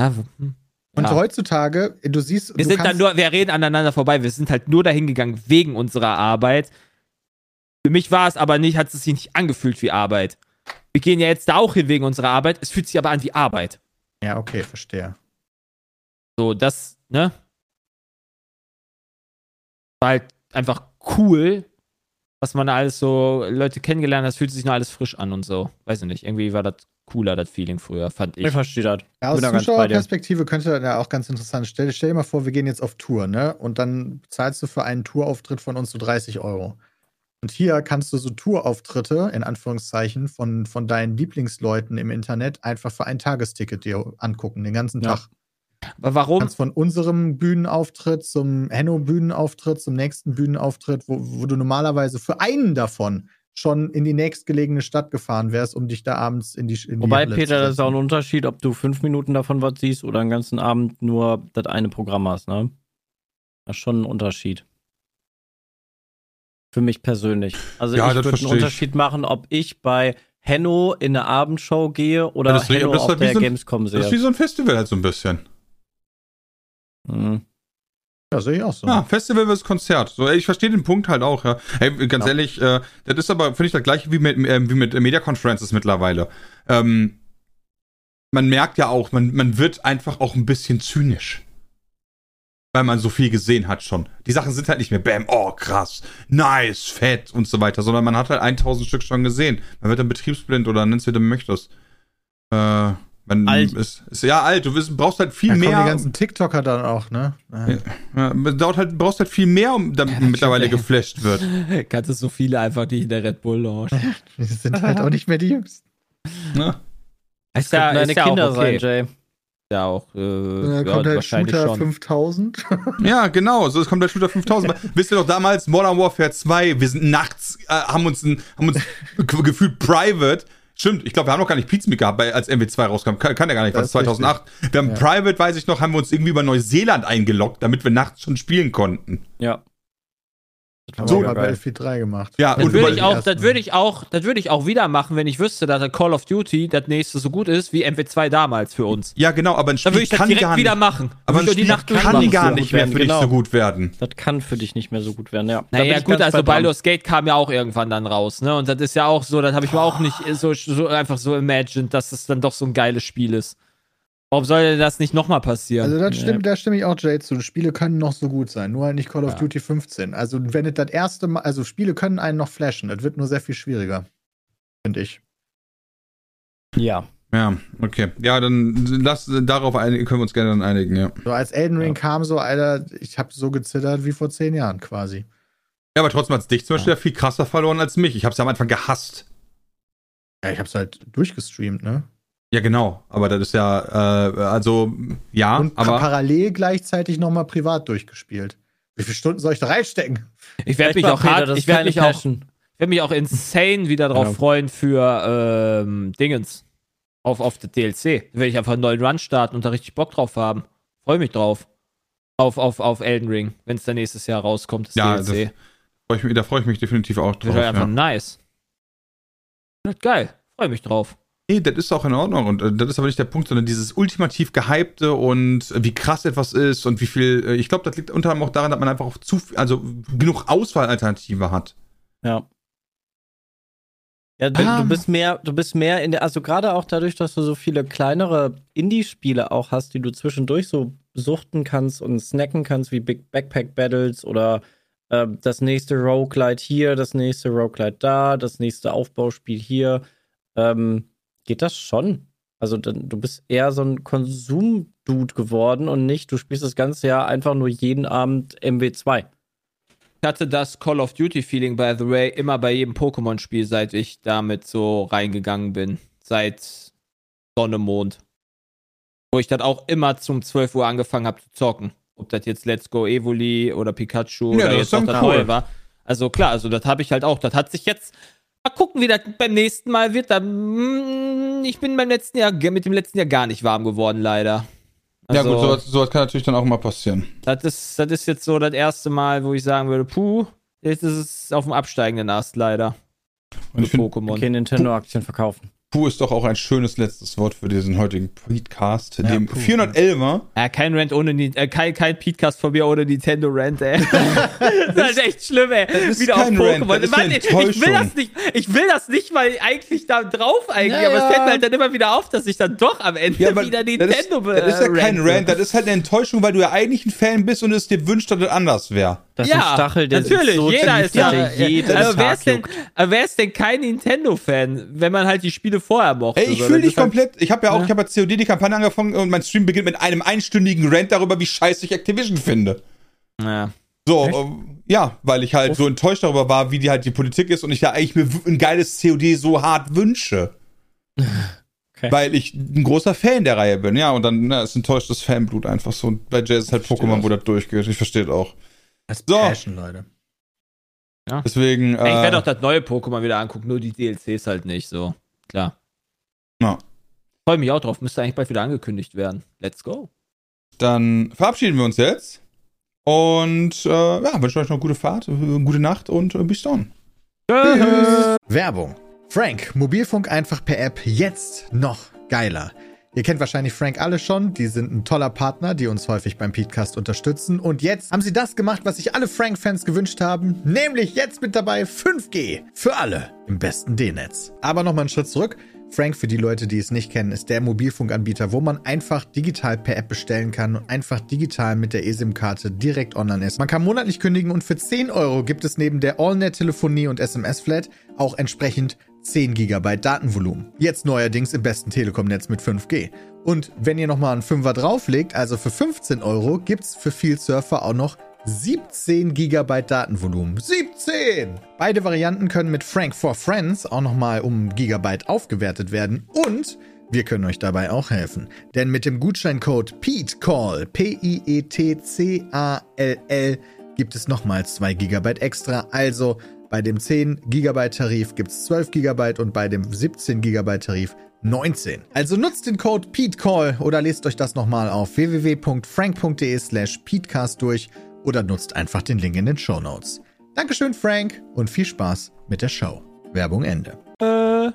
Ja, hm. Und Ja. heutzutage, du siehst, Wir du sind dann nur, wir reden aneinander vorbei. Wir sind halt nur dahin gegangen wegen unserer Arbeit. Für mich war es aber nicht, hat es sich nicht angefühlt wie Arbeit. Wir gehen ja jetzt da auch hin wegen unserer Arbeit. Es fühlt sich aber an wie Arbeit. Ja, okay, verstehe. So, das, ne? War halt einfach cool, was man da alles so Leute kennengelernt hat. Es fühlt sich nur alles frisch an und so. Weiß ich nicht. Irgendwie war das cooler, das Feeling früher, fand Ich ich. verstehe das. Ja, aus. Zuschauerperspektive könnte das ja auch ganz interessant. Stell, stell dir mal vor, wir gehen jetzt auf Tour, ne? Und dann zahlst du für einen Tourauftritt von uns so 30 Euro. Und hier kannst du so Tourauftritte, in Anführungszeichen, von, von deinen Lieblingsleuten im Internet einfach für ein Tagesticket dir angucken, den ganzen Ja. Tag. Warum? kannst von unserem Bühnenauftritt zum Henno-Bühnenauftritt, zum nächsten Bühnenauftritt, wo, wo du normalerweise für einen davon schon in die nächstgelegene Stadt gefahren wärst, um dich da abends in die, in die Wobei, Halle zu Peter, das ist auch ein. Unterschied, ob du fünf Minuten davon was siehst oder den ganzen Abend nur das eine Programm hast, ne? Das ist schon ein Unterschied. Für mich persönlich. Also Ja, ich würde einen. Unterschied machen, ob ich bei Henno in eine Abendshow gehe oder Ja, das Henno aber das ist auf halt wie der so ein- Gamescom das ist wie sehe. so ein Festival halt so ein bisschen. Mhm. Ja, sehe ich auch so. Ja, Festival versus Konzert. So, ey, ich verstehe den Punkt halt auch, ja. Hey, ganz Ja. ehrlich, äh, das ist aber, finde ich, das gleiche wie mit, äh, wie mit Media Conferences mittlerweile. Ähm, man merkt ja auch, man, man wird einfach auch ein bisschen zynisch. Weil man so viel gesehen hat schon. Die Sachen sind halt nicht mehr Bam, oh krass, nice, fett und so weiter, sondern man hat halt 1000 Stück schon gesehen. Man wird dann betriebsblind oder nenn's wie du möchtest. Äh, man Alt. Ist, ist ja alt, du wirst, brauchst halt viel Da kommen mehr. die ganzen TikToker dann auch, ne? Ja. Ja, man dauert halt, brauchst halt viel mehr, um damit das mittlerweile geflasht wird. Kannst du so viele einfach nicht in der Red Bull Lounge. Wir sind halt auch nicht mehr die Jüngsten. Ne? Ist Könnten ja, deine ist ja Kinder auch okay. sein, Jay. Ja, auch. Äh, Da ja, kommt halt wahrscheinlich Shooter schon. 5000. Ja, genau, so es kommt der Shooter 5000. Wisst ihr doch damals Modern Warfare 2, wir sind nachts, äh, haben uns, ein, haben uns ge- gefühlt private. Stimmt, ich glaube, wir haben noch gar nicht Pizza mit gehabt, bei- als MW2 rauskam. Kann, kann ja gar nicht, Das was ist 2008. Wir haben Ja. private, weiß ich noch, haben wir uns irgendwie über Neuseeland eingeloggt, damit wir nachts schon spielen konnten. Ja. Haben So geil. Battlefield 3 gemacht. Ja, Das und würde ich auch, das würde ich auch, das würde ich auch wieder machen, wenn ich wüsste, dass das Call of Duty das nächste so gut ist wie MW2 damals für uns. ja, genau, aber ein Dann Spiel würde ich das kann direkt gar wieder nicht, machen. aber ein ich die Spiel Nacht kann durchmachen. gar nicht mehr werden, für dich genau. so gut werden. Das kann für dich nicht mehr so gut werden, ja. Naja, ich gut, also. Baldur's Gate kam ja auch irgendwann dann raus, ne? Und das ist ja auch so, das habe ich mir auch nicht so, so einfach so imagined, dass es dann doch so ein geiles Spiel ist. Warum soll denn das nicht nochmal passieren? Also das Ja. stimmt, da stimme ich auch Jay zu. Spiele können noch so gut sein, nur halt nicht Call of Ja. Duty 15. Also wenn es das erste Mal, also Spiele können einen noch flashen, das wird nur sehr viel schwieriger. Finde ich. Ja. Ja, okay. Ja, dann lass darauf einigen, können wir uns gerne dann einigen, ja. So als Elden Ring kam, so, Alter, ich habe so gezittert wie vor zehn Jahren quasi. Ja, aber trotzdem hat's dich zum Beispiel ja. viel krasser verloren als mich. Ich hab's ja am Anfang gehasst. Ja, ich hab's halt durchgestreamt, ne? Ja, genau. Aber das ist ja, äh, also, ja, Und aber. parallel gleichzeitig nochmal privat durchgespielt. Wie viele Stunden soll ich da reinstecken? ich werde mich auch Peter, hart, das ich werde mich auch, ich werd mich auch insane wieder drauf Ja. freuen für ähm, Dingens. Auf, auf der DLC. Da werde ich einfach einen neuen Run starten und da richtig Bock drauf haben. Freue mich drauf. Auf, auf, auf Elden Ring, wenn es dann nächstes Jahr rauskommt, das Ja, DLC. Freu ich mich, da freue ich mich definitiv auch Das drauf. wird einfach Ja. nice. Wird geil. Freue mich drauf. Nee, das ist auch in Ordnung. Und äh, das ist aber nicht der Punkt, sondern dieses ultimativ gehypte und äh, wie krass etwas ist und wie viel. Äh, ich glaube, das liegt unter anderem auch daran, dass man einfach auch zu viel, also genug Auswahlalternative hat. Ja. Ja, du, Ah. du bist mehr, du bist mehr in der, also gerade auch dadurch, dass du so viele kleinere Indie-Spiele auch hast, die du zwischendurch so suchten kannst und snacken kannst, wie Big Backpack Battles oder äh, das nächste Roguelite hier, das nächste Roguelite da, das nächste Aufbauspiel hier, ähm, geht das schon. Also dann, du bist eher so ein Konsum-Dude geworden und nicht, du spielst das ganze Jahr einfach nur jeden Abend MW2. Ich hatte das Call of Duty Feeling, by the way, immer bei jedem Pokémon-Spiel, seit ich damit so reingegangen bin. Seit Sonne, Mond. Wo ich dann auch immer zum 12 Uhr angefangen habe zu zocken. Ob das jetzt Let's Go Evoli oder Pikachu Ja, oder das jetzt auch das cool. neue war. Also klar, also das habe ich halt auch. Das hat sich jetzt. Mal gucken, wie das beim nächsten Mal wird. Da, mm, ich bin beim letzten Jahr mit dem letzten Jahr gar nicht warm geworden, leider. ja, Also- gut, sowas, sowas kann natürlich dann auch mal passieren. das ist, das ist jetzt so das erste Mal, wo ich sagen würde, puh, jetzt ist es auf dem absteigenden Ast leider. Und ich Pokémon. Okay, Nintendo-Aktien verkaufen. Puh ist doch auch ein schönes letztes Wort für diesen heutigen Podcast, Ja, dem puh. 411er. Ja, kein Rant ohne äh, kein, kein Podcast von mir ohne Nintendo Rant, ey. das ist echt schlimm, ey. ist Wieder kein auf Rant, Pokémon. das ist Mann, eine ich, will das nicht, ich will das nicht mal eigentlich da drauf eigentlich, Ja, aber es fällt mir halt dann immer wieder auf, dass ich dann doch am Ende Ja, wieder das ist, Nintendo das ist ja kein rante. Rant, das ist halt eine Enttäuschung, weil du ja eigentlich ein Fan bist und es dir wünscht, dass es anders wäre. Das ja, ist ein Stachel, der natürlich, so jeder tief, ist ja. dass der jeden also wer ist, denn, wer ist denn kein Nintendo-Fan, wenn man halt die Spiele vorher mochte? Ey, ich fühle das dich ist komplett. Ich habe ja auch, Ja. ich habe ja COD die Kampagne angefangen und mein Stream beginnt mit einem einstündigen Rant darüber, wie scheiße ich Activision finde. Ja. So, ähm, ja, weil ich halt so enttäuscht darüber war, wie die halt die Politik ist und ich ja eigentlich mir ein geiles COD so hart wünsche. Okay. Weil ich ein großer Fan der Reihe bin, ja, und dann na, ist enttäuschtes Fanblut einfach so. Und bei Jay ist halt Pokémon, wo das durchgeht. Ich verstehe auch. Das ist So. Passion, Leute. Deswegen, Ey, Ich äh, werde auch das neue Pokémon wieder angucken, nur die DLCs halt nicht, so. Klar. Ja. Freue mich auch drauf, müsste eigentlich bald wieder angekündigt werden. Let's go. dann verabschieden wir uns jetzt. Und äh, ja, wünschen euch noch gute Fahrt, äh, gute Nacht und äh, bis dann. Werbung. Frank, Mobilfunk einfach per App jetzt noch geiler. Ihr kennt wahrscheinlich Frank alle schon, die sind ein toller Partner, die uns häufig beim Podcast unterstützen. Und jetzt haben sie das gemacht, was sich alle Frank-Fans gewünscht haben, nämlich jetzt mit dabei 5G. Für alle im besten D-Netz. Aber nochmal einen Schritt zurück. Frank, für die Leute, die es nicht kennen, ist der Mobilfunkanbieter, wo man einfach digital per App bestellen kann und einfach digital mit der eSIM-Karte direkt online ist. Man kann monatlich kündigen und für 10 Euro gibt es neben der AllNet-Telefonie und SMS-Flat auch entsprechend 10 GB Datenvolumen. Jetzt neuerdings im besten Telekom-Netz mit 5G. Und wenn ihr nochmal einen Fünfer drauflegt, also für 15 Euro, gibt's für viel Surfer auch noch 17 GB Datenvolumen. 17! Beide Varianten können mit Frank for Friends auch nochmal um Gigabyte aufgewertet werden. Und Wir können euch dabei auch helfen. Denn mit dem Gutscheincode PETECALL, P-I-E-T-C-A-L-L, gibt es nochmal 2 GB extra. Also bei dem 10 GB Tarif gibt es 12 GB und bei dem 17 GB Tarif 19. Also nutzt den Code PETECALL oder lest euch das nochmal auf www.frank.de slash PETECAST durch oder nutzt einfach den Link in den Show Notes. Dankeschön, Frank, und viel Spaß mit der Show. Werbung Ende. Äh,